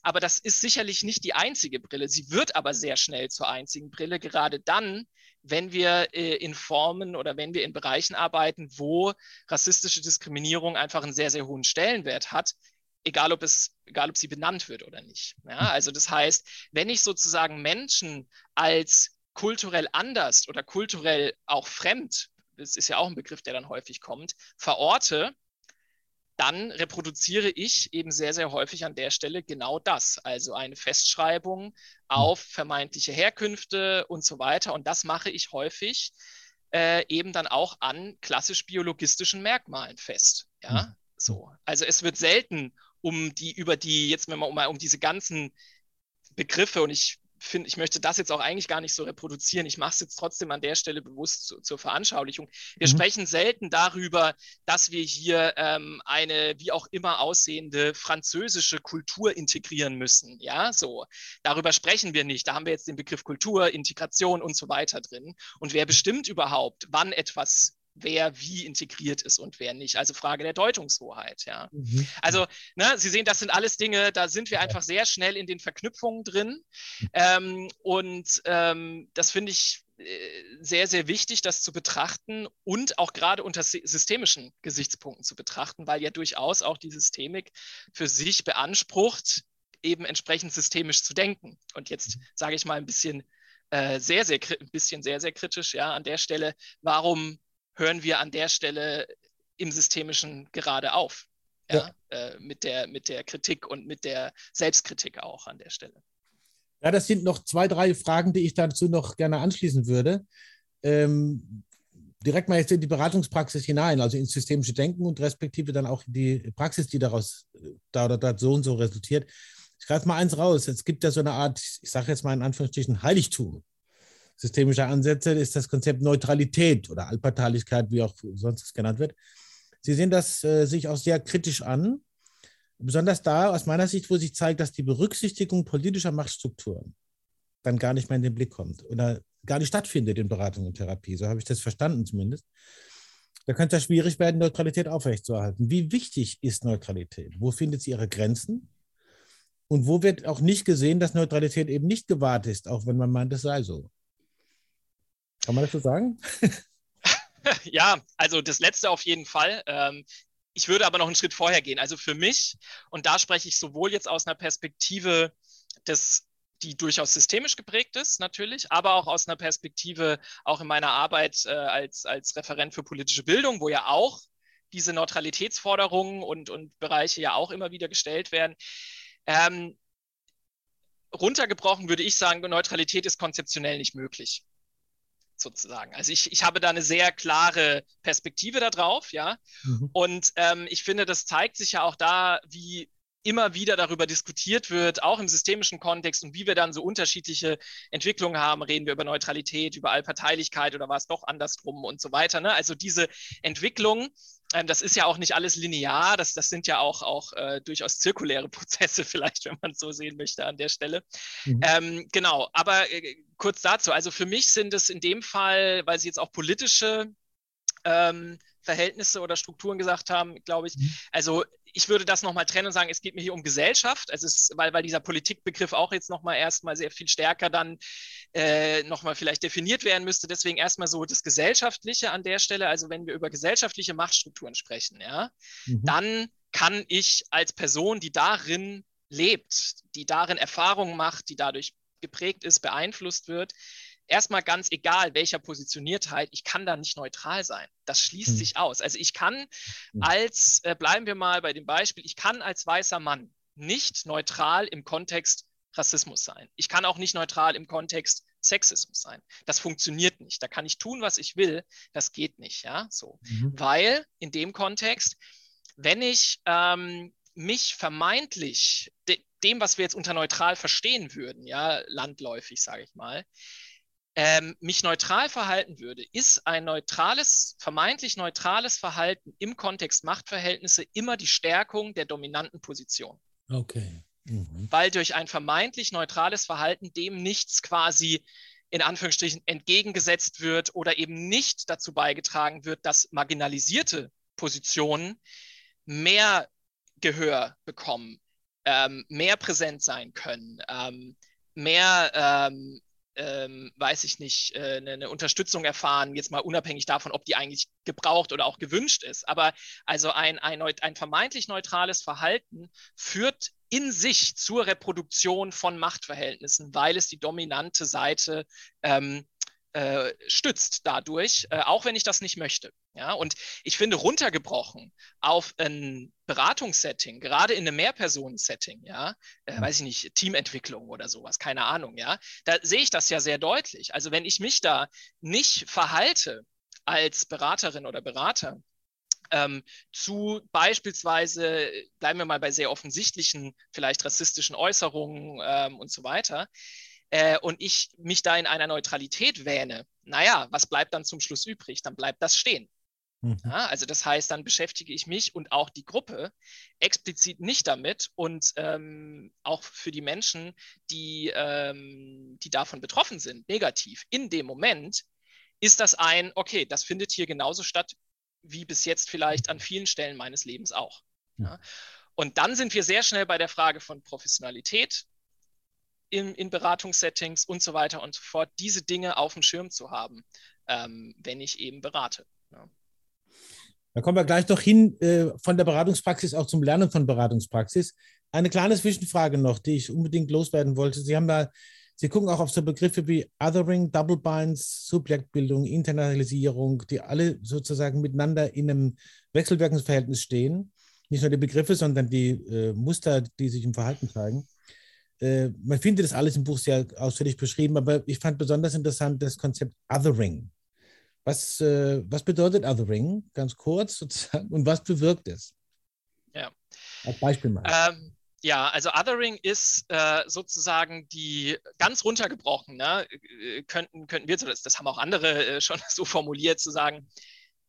Aber das ist sicherlich nicht die einzige Brille. Sie wird aber sehr schnell zur einzigen Brille, gerade dann, wenn wir äh, in Formen oder wenn wir in Bereichen arbeiten, wo rassistische Diskriminierung einfach einen sehr, sehr hohen Stellenwert hat, egal ob es, egal ob sie benannt wird oder nicht. Ja, also das heißt, wenn ich sozusagen Menschen als kulturell anders oder kulturell auch fremd, das ist ja auch ein Begriff, der dann häufig kommt, verorte, dann reproduziere ich eben sehr, sehr häufig an der Stelle genau das. Also eine Festschreibung auf vermeintliche Herkünfte und so weiter. Und das mache ich häufig äh, eben dann auch an klassisch biologistischen Merkmalen fest. Ja, hm. so. Also es wird selten um die, über die, jetzt mal um, um diese ganzen Begriffe, und ich finde, ich möchte das jetzt auch eigentlich gar nicht so reproduzieren. Ich mache es jetzt trotzdem an der Stelle bewusst zu, zur Veranschaulichung. Wir mhm. sprechen selten darüber, dass wir hier ähm, eine wie auch immer aussehende französische Kultur integrieren müssen. Ja, so. Darüber sprechen wir nicht. Da haben wir jetzt den Begriff Kultur, Integration und so weiter drin. Und wer bestimmt überhaupt, wann etwas wer wie integriert ist und wer nicht. Also Frage der Deutungshoheit, ja. Mhm. Also, ne, Sie sehen, das sind alles Dinge, da sind wir einfach sehr schnell in den Verknüpfungen drin. Ähm, und ähm, das finde ich äh, sehr, sehr wichtig, das zu betrachten und auch gerade unter systemischen Gesichtspunkten zu betrachten, weil ja durchaus auch die Systemik für sich beansprucht, eben entsprechend systemisch zu denken. Und jetzt mhm. sage ich mal ein bisschen äh, sehr, sehr, ein bisschen sehr, sehr kritisch, ja, an der Stelle, warum hören wir an der Stelle im Systemischen gerade auf. Ja, ja. Äh, mit, der, mit der Kritik und mit der Selbstkritik auch an der Stelle. Ja, das sind noch zwei, drei Fragen, die ich dazu noch gerne anschließen würde. Ähm, direkt mal jetzt in die Beratungspraxis hinein, also ins systemische Denken und respektive dann auch die Praxis, die daraus da oder da so und so resultiert. Ich greife mal eins raus. Es gibt ja so eine Art, ich sage jetzt mal in Anführungsstrichen, Heiligtum systemischer Ansätze ist das Konzept Neutralität oder Allparteilichkeit, wie auch sonst es genannt wird. Sie sehen das äh, sich auch sehr kritisch an, besonders da aus meiner Sicht, wo sich zeigt, dass die Berücksichtigung politischer Machtstrukturen dann gar nicht mehr in den Blick kommt oder gar nicht stattfindet in Beratung und Therapie. So habe ich das verstanden zumindest. Da könnte es ja schwierig werden, Neutralität aufrechtzuerhalten. Wie wichtig ist Neutralität? Wo findet sie ihre Grenzen? Und wo wird auch nicht gesehen, dass Neutralität eben nicht gewahrt ist, auch wenn man meint, es sei so? Kann man das so sagen? *laughs* ja, also das letzte auf jeden Fall. Ähm, ich würde aber noch einen Schritt vorher gehen. Also für mich, und da spreche ich sowohl jetzt aus einer Perspektive des die durchaus systemisch geprägt ist, natürlich, aber auch aus einer Perspektive, auch in meiner Arbeit äh, als, als Referent für politische Bildung, wo ja auch diese Neutralitätsforderungen und, und Bereiche ja auch immer wieder gestellt werden. Ähm, runtergebrochen würde ich sagen, Neutralität ist konzeptionell nicht möglich sozusagen. Also ich, ich habe da eine sehr klare Perspektive darauf, ja. Mhm. Und ähm, ich finde, das zeigt sich ja auch da, wie immer wieder darüber diskutiert wird, auch im systemischen Kontext und wie wir dann so unterschiedliche Entwicklungen haben. Reden wir über Neutralität, über Allparteilichkeit oder war es doch andersrum und so weiter. Ne? Also diese Entwicklung, ähm, das ist ja auch nicht alles linear, das, das sind ja auch, auch äh, durchaus zirkuläre *laughs* Prozesse vielleicht, wenn man es so sehen möchte an der Stelle. Mhm. Ähm, genau, aber äh, kurz dazu, also für mich sind es in dem Fall, weil Sie jetzt auch politische ähm, Verhältnisse oder Strukturen gesagt haben, glaube ich. Mhm. Also ich würde das nochmal trennen und sagen, es geht mir hier um Gesellschaft, also es ist, weil, weil dieser Politikbegriff auch jetzt nochmal erstmal sehr viel stärker dann äh, nochmal vielleicht definiert werden müsste. Deswegen erstmal so das Gesellschaftliche an der Stelle, also wenn wir über gesellschaftliche Machtstrukturen sprechen, ja, mhm. dann kann ich als Person, die darin lebt, die darin Erfahrungen macht, die dadurch geprägt ist, beeinflusst wird, erstmal ganz egal, welcher Positioniertheit, ich kann da nicht neutral sein. Das schließt hm. sich aus. Also ich kann hm. als, äh, bleiben wir mal bei dem Beispiel, ich kann als weißer Mann nicht neutral im Kontext Rassismus sein. Ich kann auch nicht neutral im Kontext Sexismus sein. Das funktioniert nicht. Da kann ich tun, was ich will. Das geht nicht. Ja, so. Mhm. Weil in dem Kontext, wenn ich ähm, mich vermeintlich de dem, was wir jetzt unter neutral verstehen würden, ja, landläufig, sage ich mal, ähm, mich neutral verhalten würde, ist ein neutrales, vermeintlich neutrales Verhalten im Kontext Machtverhältnisse immer die Stärkung der dominanten Position. Okay. Mhm. Weil durch ein vermeintlich neutrales Verhalten dem nichts quasi in Anführungsstrichen entgegengesetzt wird oder eben nicht dazu beigetragen wird, dass marginalisierte Positionen mehr Gehör bekommen, ähm, mehr präsent sein können, ähm, mehr, ähm, ähm weiß ich nicht, äh, eine, eine, Unterstützung erfahren, jetzt mal unabhängig davon, ob die eigentlich gebraucht oder auch gewünscht ist. Aber also ein, ein, ein vermeintlich neutrales Verhalten führt in sich zur Reproduktion von Machtverhältnissen, weil es die dominante Seite ähm, äh, stützt dadurch, äh, auch wenn ich das nicht möchte. Ja, und ich finde, runtergebrochen auf ein Beratungssetting, gerade in einem Mehrpersonen-Setting, ja, äh, weiß ich nicht, Teamentwicklung oder sowas, keine Ahnung, ja, da sehe ich das ja sehr deutlich. Also wenn ich mich da nicht verhalte als Beraterin oder Berater, ähm, zu beispielsweise, bleiben wir mal bei sehr offensichtlichen, vielleicht rassistischen Äußerungen ähm, und so weiter, äh, und ich mich da in einer Neutralität wähne, naja, was bleibt dann zum Schluss übrig? Dann bleibt das stehen. Mhm. Ja, also das heißt, dann beschäftige ich mich und auch die Gruppe explizit nicht damit und ähm, auch für die Menschen, die, ähm, die davon betroffen sind, negativ, in dem Moment ist das ein, okay, das findet hier genauso statt wie bis jetzt vielleicht an vielen Stellen meines Lebens auch. Ja. Und dann sind wir sehr schnell bei der Frage von Professionalität in, in Beratungssettings und so weiter und so fort, diese Dinge auf dem Schirm zu haben, ähm, wenn ich eben berate. Ja. Da kommen wir gleich noch hin äh, von der Beratungspraxis auch zum Lernen von Beratungspraxis. Eine kleine Zwischenfrage noch, die ich unbedingt loswerden wollte. Sie haben da, Sie gucken auch auf so Begriffe wie Othering, Double Binds, Subjektbildung, Internalisierung, die alle sozusagen miteinander in einem Wechselwirkungsverhältnis stehen. Nicht nur die Begriffe, sondern die äh, Muster, die sich im Verhalten zeigen. Äh, man findet das alles im Buch sehr ausführlich beschrieben, aber ich fand besonders interessant das Konzept Othering. Was, äh, was bedeutet Othering? Ganz kurz sozusagen. Und was bewirkt es? Ja. Als Beispiel mal. Ähm, ja, also Othering ist äh, sozusagen die ganz runtergebrochen, ne, äh, könnten, könnten wir, das, das haben auch andere äh, schon *laughs* so formuliert, zu sagen,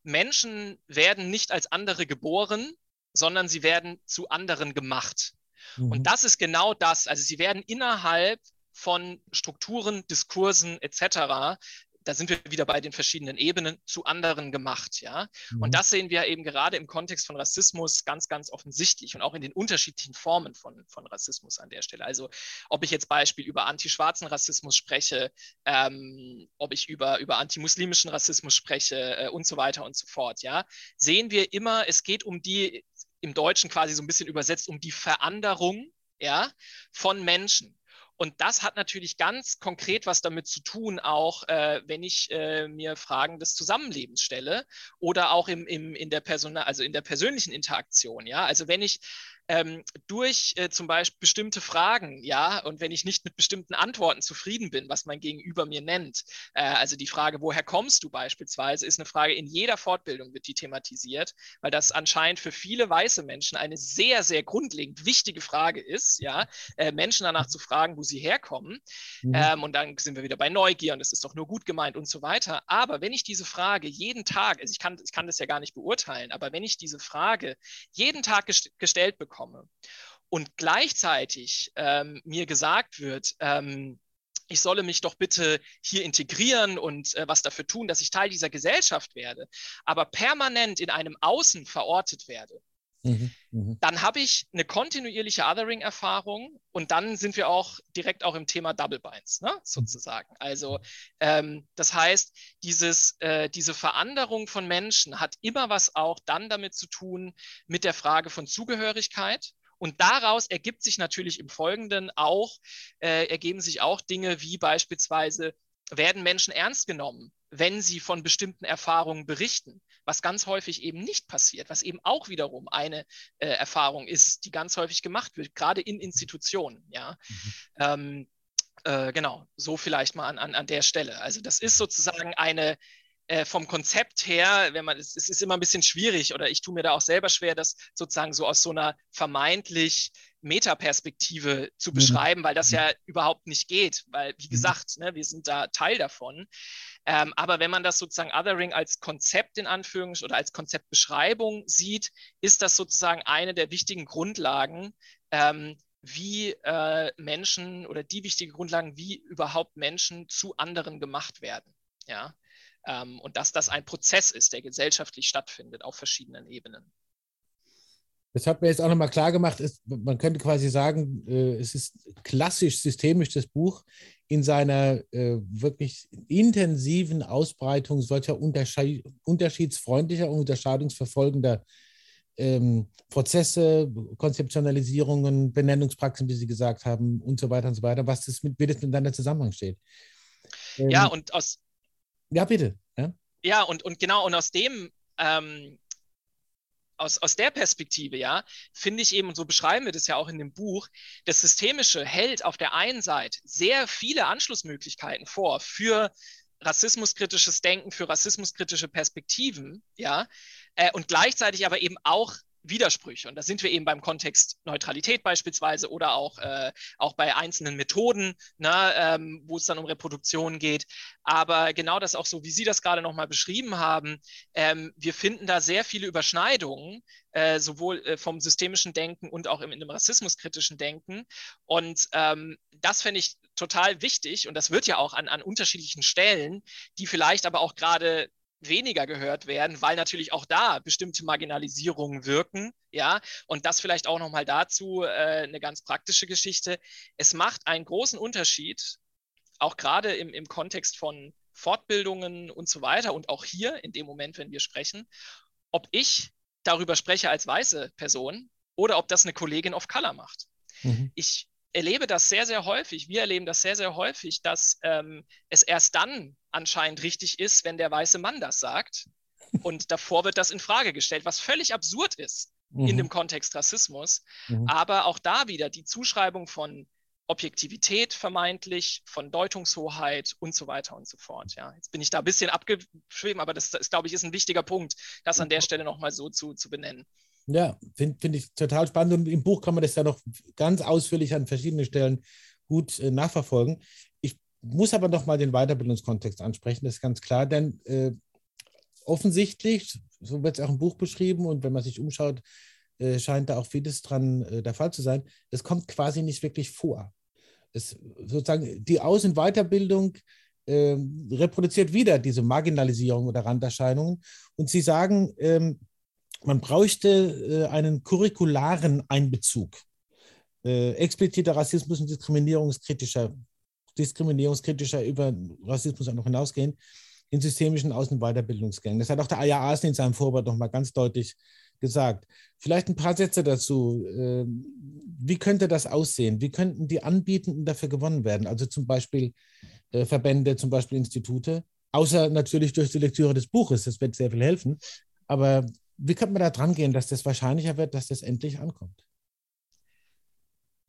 Menschen werden nicht als andere geboren, sondern sie werden zu anderen gemacht. Mhm. Und das ist genau das. Also sie werden innerhalb von Strukturen, Diskursen etc da sind wir wieder bei den verschiedenen Ebenen zu anderen gemacht, ja. Mhm. Und das sehen wir eben gerade im Kontext von Rassismus ganz, ganz offensichtlich und auch in den unterschiedlichen Formen von, von Rassismus an der Stelle. Also ob ich jetzt Beispiel über antischwarzen Rassismus spreche, ähm, ob ich über, über antimuslimischen Rassismus spreche äh, und so weiter und so fort, ja, sehen wir immer, es geht um die, im Deutschen quasi so ein bisschen übersetzt, um die Veranderung ja, von Menschen. Und das hat natürlich ganz konkret was damit zu tun, auch äh, wenn ich äh, mir Fragen des Zusammenlebens stelle oder auch im, im, in, der Person, also in der persönlichen Interaktion. Ja? Also wenn ich ähm, durch äh, zum Beispiel bestimmte Fragen, ja, und wenn ich nicht mit bestimmten Antworten zufrieden bin, was mein Gegenüber mir nennt, äh, also die Frage, woher kommst du beispielsweise, ist eine Frage, in jeder Fortbildung wird die thematisiert, weil das anscheinend für viele weiße Menschen eine sehr, sehr grundlegend wichtige Frage ist, ja, äh, Menschen danach zu fragen, wo sie herkommen. Mhm. Ähm, und dann sind wir wieder bei Neugier und es ist doch nur gut gemeint und so weiter. Aber wenn ich diese Frage jeden Tag, also ich kann, ich kann das ja gar nicht beurteilen, aber wenn ich diese Frage jeden Tag gest gestellt bekomme, bekomme. Und gleichzeitig ähm, mir gesagt wird, ähm, ich solle mich doch bitte hier integrieren und äh, was dafür tun, dass ich Teil dieser Gesellschaft werde, aber permanent in einem Außen verortet werde, Mhm, mhm, Dann habe ich eine kontinuierliche Othering-Erfahrung und dann sind wir auch direkt auch im Thema Double Binds, ne, sozusagen. Also ähm, das heißt, dieses, äh, diese Veränderung von Menschen hat immer was auch dann damit zu tun mit der Frage von Zugehörigkeit. Und daraus ergibt sich natürlich im Folgenden auch, äh, ergeben sich auch Dinge wie beispielsweise, werden Menschen ernst genommen, wenn sie von bestimmten Erfahrungen berichten? Was ganz häufig eben nicht passiert, was eben auch wiederum eine äh, Erfahrung ist, die ganz häufig gemacht wird, gerade in Institutionen. Ja. Mhm. Ähm, äh, genau, so vielleicht mal an, an, an der Stelle. Also das ist sozusagen eine äh, vom Konzept her, wenn man, es, es ist immer ein bisschen schwierig oder ich tue mir da auch selber schwer, das sozusagen so aus so einer vermeintlich Metaperspektive zu mhm. beschreiben, weil das ja überhaupt nicht geht, weil, wie mhm. gesagt, ne, wir sind da Teil davon. Ähm, aber wenn man das sozusagen Othering als Konzept in Anführungs- oder als Konzeptbeschreibung sieht, ist das sozusagen eine der wichtigen Grundlagen, ähm, wie äh, Menschen oder die wichtigen Grundlagen, wie überhaupt Menschen zu anderen gemacht werden. Ja. Ähm, und dass das ein Prozess ist, der gesellschaftlich stattfindet auf verschiedenen Ebenen. Das hat mir jetzt auch nochmal klar gemacht, ist, man könnte quasi sagen, äh, es ist klassisch systemisch das Buch in seiner äh, wirklich intensiven Ausbreitung solcher unterschied unterschiedsfreundlicher und unterscheidungsverfolgender ähm, Prozesse, Konzeptionalisierungen, Benennungspraxen, wie Sie gesagt haben, und so weiter und so weiter, was das mit, wie das miteinander Zusammenhang steht. Ähm, ja, und aus. Ja, bitte. Ja, ja und, und genau, und aus dem ähm, aus, aus der Perspektive, ja, finde ich eben, und so beschreiben wir das ja auch in dem Buch, das Systemische hält auf der einen Seite sehr viele Anschlussmöglichkeiten vor für rassismuskritisches Denken, für rassismuskritische Perspektiven, ja, äh, und gleichzeitig aber eben auch Widersprüche. Und da sind wir eben beim Kontext Neutralität beispielsweise oder auch, äh, auch bei einzelnen Methoden, ne, ähm, wo es dann um Reproduktion geht. Aber genau das auch so, wie Sie das gerade nochmal beschrieben haben, ähm, wir finden da sehr viele Überschneidungen, äh, sowohl äh, vom systemischen Denken und auch im, dem rassismuskritischen Denken. Und ähm, das fände ich total wichtig und das wird ja auch an, an unterschiedlichen Stellen, die vielleicht aber auch gerade weniger gehört werden, weil natürlich auch da bestimmte Marginalisierungen wirken. Ja, und das vielleicht auch nochmal dazu äh, eine ganz praktische Geschichte. Es macht einen großen Unterschied, auch gerade im, im Kontext von Fortbildungen und so weiter und auch hier in dem Moment, wenn wir sprechen, ob ich darüber spreche als weiße Person oder ob das eine Kollegin of Color macht. Mhm. Ich erlebe das sehr, sehr häufig, wir erleben das sehr, sehr häufig, dass ähm, es erst dann anscheinend richtig ist, wenn der weiße Mann das sagt. Und davor wird das in Frage gestellt, was völlig absurd ist mhm. in dem Kontext Rassismus. Mhm. Aber auch da wieder die Zuschreibung von Objektivität vermeintlich, von Deutungshoheit und so weiter und so fort. Ja, jetzt bin ich da ein bisschen abgeschrieben, aber das, das glaube ich, ist ein wichtiger Punkt, das an der Stelle nochmal so zu, zu benennen. Ja, finde find ich total spannend. Und im Buch kann man das ja noch ganz ausführlich an verschiedenen Stellen gut äh, nachverfolgen. Muss aber noch mal den Weiterbildungskontext ansprechen, das ist ganz klar, denn äh, offensichtlich, so wird es auch im Buch beschrieben und wenn man sich umschaut, äh, scheint da auch vieles dran äh, der Fall zu sein. Es kommt quasi nicht wirklich vor. Es, sozusagen die Aus- und Weiterbildung ähm, reproduziert wieder diese Marginalisierung oder Randerscheinungen. Und Sie sagen, ähm, man bräuchte äh, einen curricularen Einbezug. Äh, expliziter Rassismus und diskriminierungskritischer, diskriminierungskritischer über Rassismus auch noch hinausgehen in systemischen Außen- und Weiterbildungsgängen. Das hat auch der Aya Asen in seinem Vorwort nochmal ganz deutlich gesagt. Vielleicht ein paar Sätze dazu. Äh, wie könnte das aussehen? Wie könnten die Anbietenden dafür gewonnen werden? Also zum Beispiel äh, Verbände, zum Beispiel Institute, außer natürlich durch die Lektüre des Buches. Das wird sehr viel helfen. Aber wie könnte man da dran gehen, dass das wahrscheinlicher wird, dass das endlich ankommt?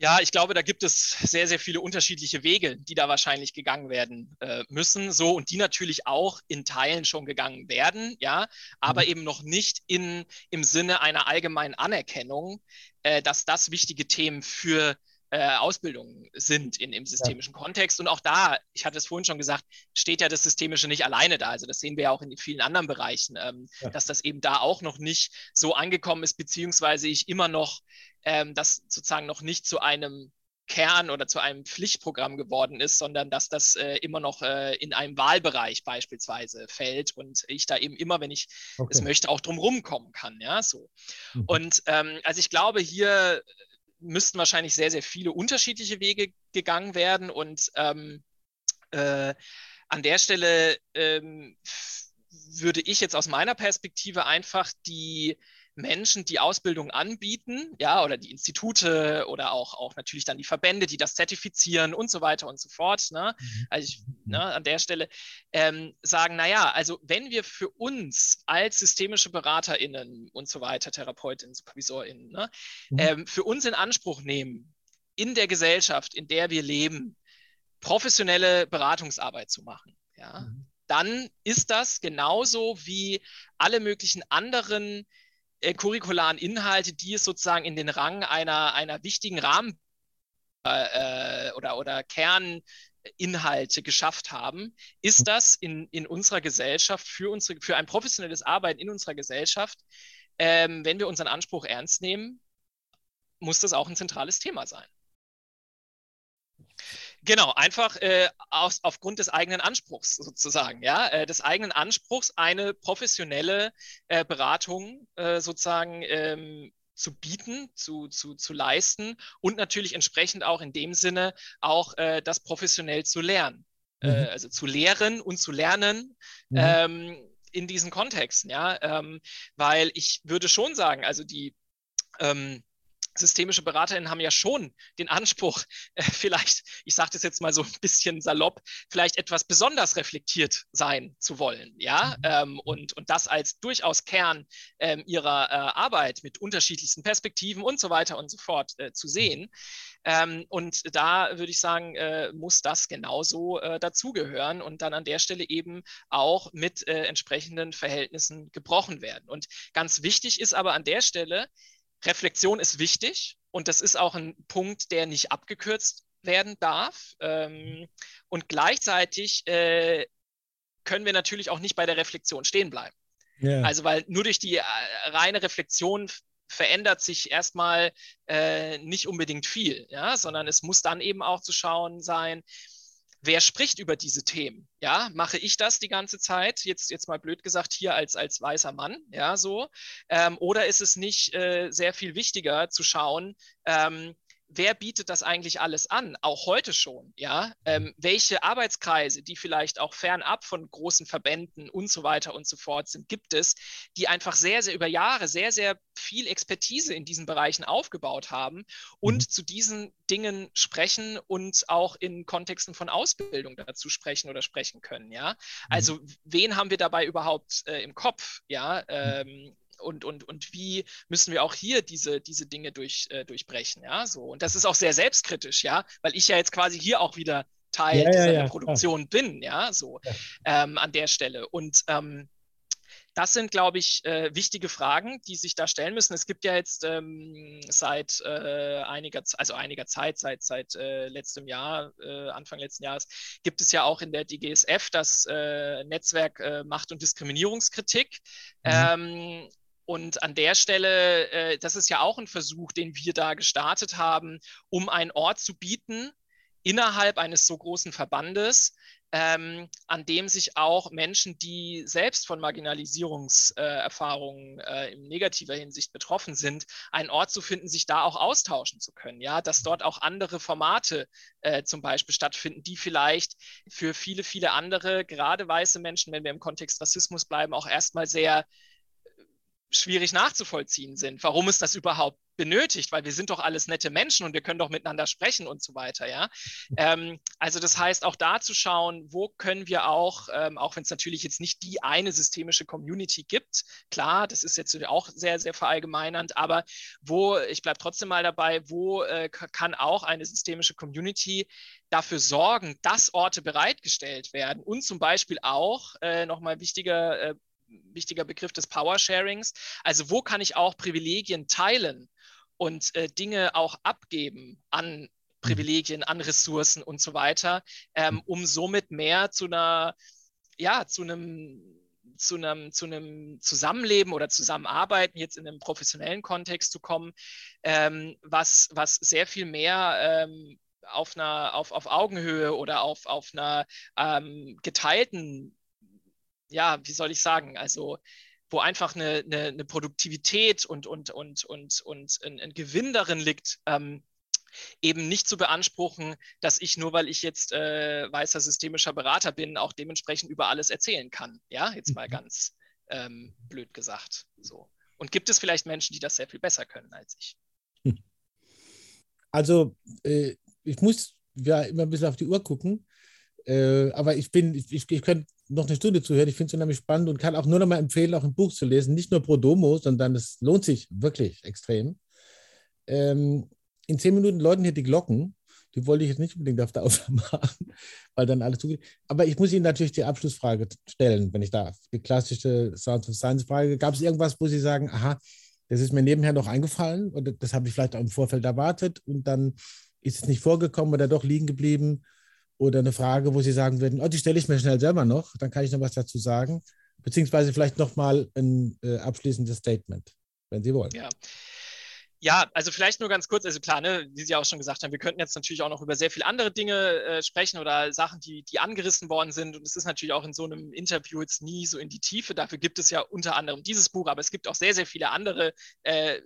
Ja, ich glaube, da gibt es sehr, sehr viele unterschiedliche Wege, die da wahrscheinlich gegangen werden äh, müssen. So und die natürlich auch in Teilen schon gegangen werden, ja, aber mhm. eben noch nicht in, im Sinne einer allgemeinen Anerkennung, äh, dass das wichtige Themen für äh, Ausbildungen sind in, im systemischen ja. Kontext. Und auch da, ich hatte es vorhin schon gesagt, steht ja das Systemische nicht alleine da. Also das sehen wir ja auch in vielen anderen Bereichen, ähm, ja. dass das eben da auch noch nicht so angekommen ist, beziehungsweise ich immer noch ähm, das sozusagen noch nicht zu einem Kern oder zu einem Pflichtprogramm geworden ist, sondern dass das äh, immer noch äh, in einem Wahlbereich beispielsweise fällt und ich da eben immer, wenn ich okay. es möchte, auch drum rumkommen kann. Ja, so. Mhm. Und ähm, also ich glaube, hier müssten wahrscheinlich sehr, sehr viele unterschiedliche Wege gegangen werden. Und ähm, äh, an der Stelle ähm, würde ich jetzt aus meiner Perspektive einfach die Menschen, die Ausbildung anbieten, ja, oder die Institute oder auch, auch natürlich dann die Verbände, die das zertifizieren und so weiter und so fort. Ne? Mhm. Also ich, ne, an der Stelle ähm, sagen, naja, also wenn wir für uns als systemische BeraterInnen und so weiter, TherapeutInnen, SupervisorInnen, ne, mhm. ähm, für uns in Anspruch nehmen, in der Gesellschaft, in der wir leben, professionelle Beratungsarbeit zu machen. Ja. Mhm. Dann ist das genauso wie alle möglichen anderen äh, curricularen Inhalte, die es sozusagen in den Rang einer, einer wichtigen Rahmen äh, oder, oder Kerninhalte geschafft haben, ist das in, in unserer Gesellschaft, für, unsere, für ein professionelles Arbeiten in unserer Gesellschaft, ähm, wenn wir unseren Anspruch ernst nehmen, muss das auch ein zentrales Thema sein. Genau, einfach äh, aus, aufgrund des eigenen Anspruchs sozusagen, ja, äh, des eigenen Anspruchs, eine professionelle äh, Beratung äh, sozusagen ähm, zu bieten, zu, zu, zu leisten und natürlich entsprechend auch in dem Sinne auch äh, das professionell zu lernen. Äh, mhm. also zu lehren und zu lernen. Mhm. Ähm, in diesen Kontexten, ja, ähm, weil ich würde schon sagen, also die ähm, systemische BeraterInnen haben ja schon den Anspruch, äh, vielleicht, ich sage das jetzt mal so ein bisschen salopp, vielleicht etwas besonders reflektiert sein zu wollen, ja, mhm. ähm, und, und das als durchaus Kern ähm, ihrer äh, Arbeit mit unterschiedlichsten Perspektiven und so weiter und so fort äh, zu sehen. Ähm, und da würde ich sagen, äh, muss das genauso äh, dazugehören und dann an der Stelle eben auch mit äh, entsprechenden Verhältnissen gebrochen werden. Und ganz wichtig ist aber an der Stelle, Reflexion ist wichtig und das ist auch ein Punkt, der nicht abgekürzt werden darf. Ähm, und gleichzeitig äh, können wir natürlich auch nicht bei der Reflexion stehen bleiben. Yeah. Also, weil nur durch die äh, reine Reflexion verändert sich erstmal äh, nicht unbedingt viel, ja, sondern es muss dann eben auch zu schauen sein, wer spricht über diese Themen? Ja, mache ich das die ganze Zeit? Jetzt, jetzt mal blöd gesagt, hier als, als weißer Mann, ja, so. Ähm, oder ist es nicht äh, sehr viel wichtiger zu schauen, ähm, wer bietet das eigentlich alles an, auch heute schon, ja? Ähm, welche Arbeitskreise, die vielleicht auch fernab von großen Verbänden und so weiter und so fort sind, gibt es, die einfach sehr, sehr über Jahre sehr, sehr viel Expertise in diesen Bereichen aufgebaut haben und mhm. zu diesen Dingen sprechen und auch in Kontexten von Ausbildung dazu sprechen oder sprechen können, ja? Mhm. Also wen haben wir dabei überhaupt äh, im Kopf, ja? Mhm. Ähm, und, und, und wie müssen wir auch hier diese, diese Dinge durch, äh, durchbrechen, ja, so. Und das ist auch sehr selbstkritisch, ja, weil ich ja jetzt quasi hier auch wieder Teil ja, dieser ja, ja, Produktion bin, ja, so ähm, an der Stelle. Und ähm, das sind, glaube ich, äh, wichtige Fragen, die sich da stellen müssen. Es gibt ja jetzt ähm, seit äh, einiger, also einiger Zeit, seit, seit äh, letztem Jahr, äh, Anfang letzten Jahres, gibt es ja auch in der DGSF das äh, Netzwerk äh, Macht- und Diskriminierungskritik. Mhm. Ähm, und an der Stelle, äh, das ist ja auch ein Versuch, den wir da gestartet haben, um einen Ort zu bieten innerhalb eines so großen Verbandes, ähm, an dem sich auch Menschen, die selbst von Marginalisierungserfahrungen äh, in negativer Hinsicht betroffen sind, einen Ort zu finden, sich da auch austauschen zu können. Ja, dass dort auch andere Formate äh, zum Beispiel stattfinden, die vielleicht für viele, viele andere, gerade weiße Menschen, wenn wir im Kontext Rassismus bleiben, auch erstmal sehr schwierig nachzuvollziehen sind. Warum ist das überhaupt benötigt? Weil wir sind doch alles nette Menschen und wir können doch miteinander sprechen und so weiter, ja. *laughs* Ähm, also das heißt, auch da zu schauen, wo können wir auch, ähm, auch wenn es natürlich jetzt nicht die eine systemische Community gibt, klar, das ist jetzt auch sehr, sehr verallgemeinernd, aber wo, ich bleibe trotzdem mal dabei, wo äh, kann auch eine systemische Community dafür sorgen, dass Orte bereitgestellt werden und zum Beispiel auch, äh, nochmal wichtiger äh, wichtiger Begriff des Power-Sharings. Also wo kann ich auch Privilegien teilen und äh, Dinge auch abgeben an Privilegien, an Ressourcen und so weiter, ähm, mhm. um somit mehr zu einer, ja, zu einem zu einem, zu einem Zusammenleben oder Zusammenarbeiten jetzt in einem professionellen Kontext zu kommen, ähm, was, was sehr viel mehr ähm, auf einer auf, auf Augenhöhe oder auf, auf einer ähm, geteilten ja, wie soll ich sagen, also wo einfach eine, eine, eine Produktivität und, und, und, und, und ein, ein Gewinn darin liegt, ähm, eben nicht zu beanspruchen, dass ich nur, weil ich jetzt äh, weißer systemischer Berater bin, auch dementsprechend über alles erzählen kann. Ja, jetzt mal mhm. ganz ähm, blöd gesagt. So. Und gibt es vielleicht Menschen, die das sehr viel besser können als ich? Also, äh, ich muss ja immer ein bisschen auf die Uhr gucken. Äh, aber ich bin, ich, ich, ich könnte noch eine Stunde zuhören. Ich finde es unheimlich spannend und kann auch nur noch mal empfehlen, auch ein Buch zu lesen. Nicht nur pro Domo, sondern es lohnt sich wirklich extrem. Ähm, in zehn Minuten läuten hier die Glocken. Die wollte ich jetzt nicht unbedingt auf der *laughs* Aufnahme haben, weil dann alles zugeht. Aber ich muss Ihnen natürlich die Abschlussfrage stellen, wenn ich darf. Die klassische Sounds of Science Frage. Gab es irgendwas, wo Sie sagen, aha, das ist mir nebenher noch eingefallen oder das habe ich vielleicht auch im Vorfeld erwartet und dann ist es nicht vorgekommen oder doch liegen geblieben? Oder eine Frage, wo Sie sagen würden, oh, die stelle ich mir schnell selber noch, dann kann ich noch was dazu sagen. Beziehungsweise vielleicht nochmal ein äh, abschließendes Statement, wenn Sie wollen. Ja. Ja, also vielleicht nur ganz kurz, also klar, ne, wie Sie auch schon gesagt haben, wir könnten jetzt natürlich auch noch über sehr viele andere Dinge äh, sprechen oder Sachen, die, die angerissen worden sind. Und es ist natürlich auch in so einem Interview jetzt nie so in die Tiefe. Dafür gibt es ja unter anderem dieses Buch, aber es gibt auch sehr, sehr viele andere äh,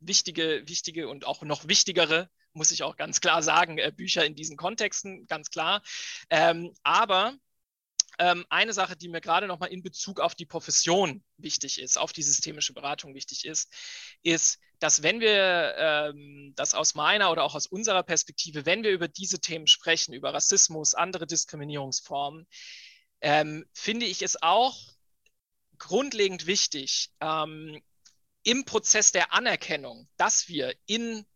wichtige, wichtige und auch noch wichtigere, muss ich auch ganz klar sagen, äh, Bücher in diesen Kontexten, ganz klar. Ähm, aber ähm, eine Sache, die mir gerade nochmal in Bezug auf die Profession wichtig ist, auf die systemische Beratung wichtig ist, ist, dass wenn wir ähm, das aus meiner oder auch aus unserer Perspektive, wenn wir über diese Themen sprechen, über Rassismus, andere Diskriminierungsformen, ähm, finde ich es auch grundlegend wichtig, ähm, im Prozess der Anerkennung, dass wir in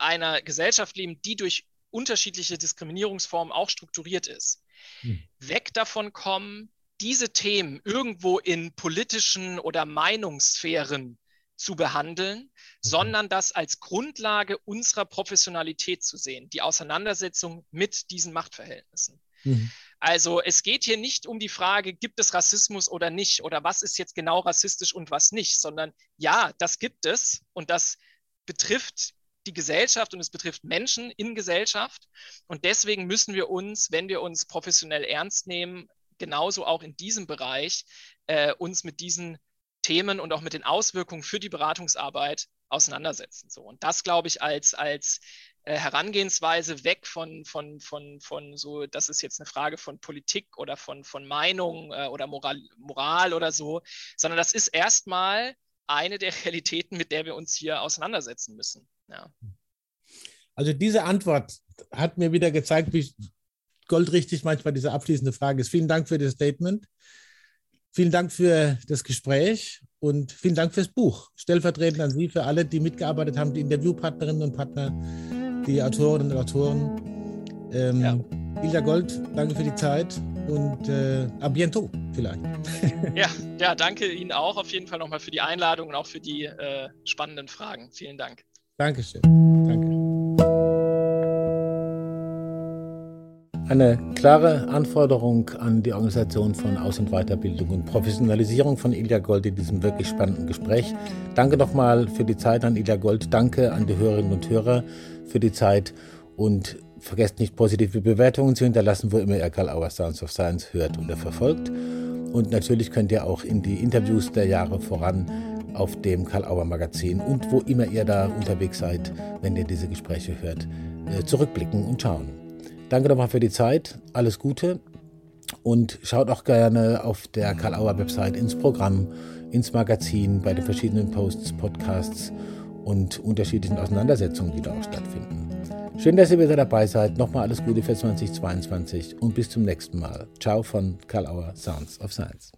einer Gesellschaft leben, die durch unterschiedliche Diskriminierungsformen auch strukturiert ist, hm. weg davon kommen, diese Themen irgendwo in politischen oder Meinungssphären zu behandeln, sondern das als Grundlage unserer Professionalität zu sehen, die Auseinandersetzung mit diesen Machtverhältnissen. Mhm. Also es geht hier nicht um die Frage, gibt es Rassismus oder nicht oder was ist jetzt genau rassistisch und was nicht, sondern ja, das gibt es und das betrifft die Gesellschaft und es betrifft Menschen in Gesellschaft. Und deswegen müssen wir uns, wenn wir uns professionell ernst nehmen, genauso auch in diesem Bereich äh, uns mit diesen Themen und auch mit den Auswirkungen für die Beratungsarbeit auseinandersetzen. So. Und das, glaube ich, als, als äh, Herangehensweise weg von, von, von, von so, das ist jetzt eine Frage von Politik oder von, von Meinung äh, oder Moral, Moral oder so, sondern das ist erstmal eine der *laughs* Realitäten, mit der wir uns hier auseinandersetzen müssen. Ja. Also diese Antwort hat mir wieder gezeigt, wie goldrichtig manchmal diese abschließende Frage ist. Vielen Dank für das Statement. Vielen Dank für das Gespräch und vielen Dank fürs Buch. Stellvertretend an Sie, für alle, die mitgearbeitet haben, die Interviewpartnerinnen und Partner, die Autorinnen und Autoren. Ähm, ja. Ilja Gold, danke für die Zeit und äh, a bientôt vielleicht. *laughs* ja, ja, danke Ihnen auch auf jeden Fall nochmal für die Einladung und auch für die äh, spannenden Fragen. Vielen Dank. Dankeschön. Danke. Eine klare Anforderung an die Organisation von Aus- und Weiterbildung und Professionalisierung von Ilja Gold in diesem wirklich spannenden Gespräch. Danke nochmal für die Zeit an Ilja Gold. Danke an die Hörerinnen und Hörer für die Zeit und vergesst nicht positive Bewertungen zu hinterlassen, wo immer ihr Karl Auer Sounds of Science hört oder verfolgt. Und natürlich könnt ihr auch in die Interviews der Jahre voran auf dem Karl-Auer Magazin und wo immer ihr da unterwegs seid, wenn ihr diese Gespräche hört, äh, zurückblicken und schauen. Danke nochmal für die Zeit, alles Gute und schaut auch gerne auf der Karl-Auer Website ins Programm, ins Magazin, bei den verschiedenen Posts, Podcasts und unterschiedlichen Auseinandersetzungen, die da auch stattfinden. Schön, dass ihr wieder dabei seid. Nochmal alles Gute für 2022 und bis zum nächsten Mal. Ciao von Karl Auer Sounds of Science.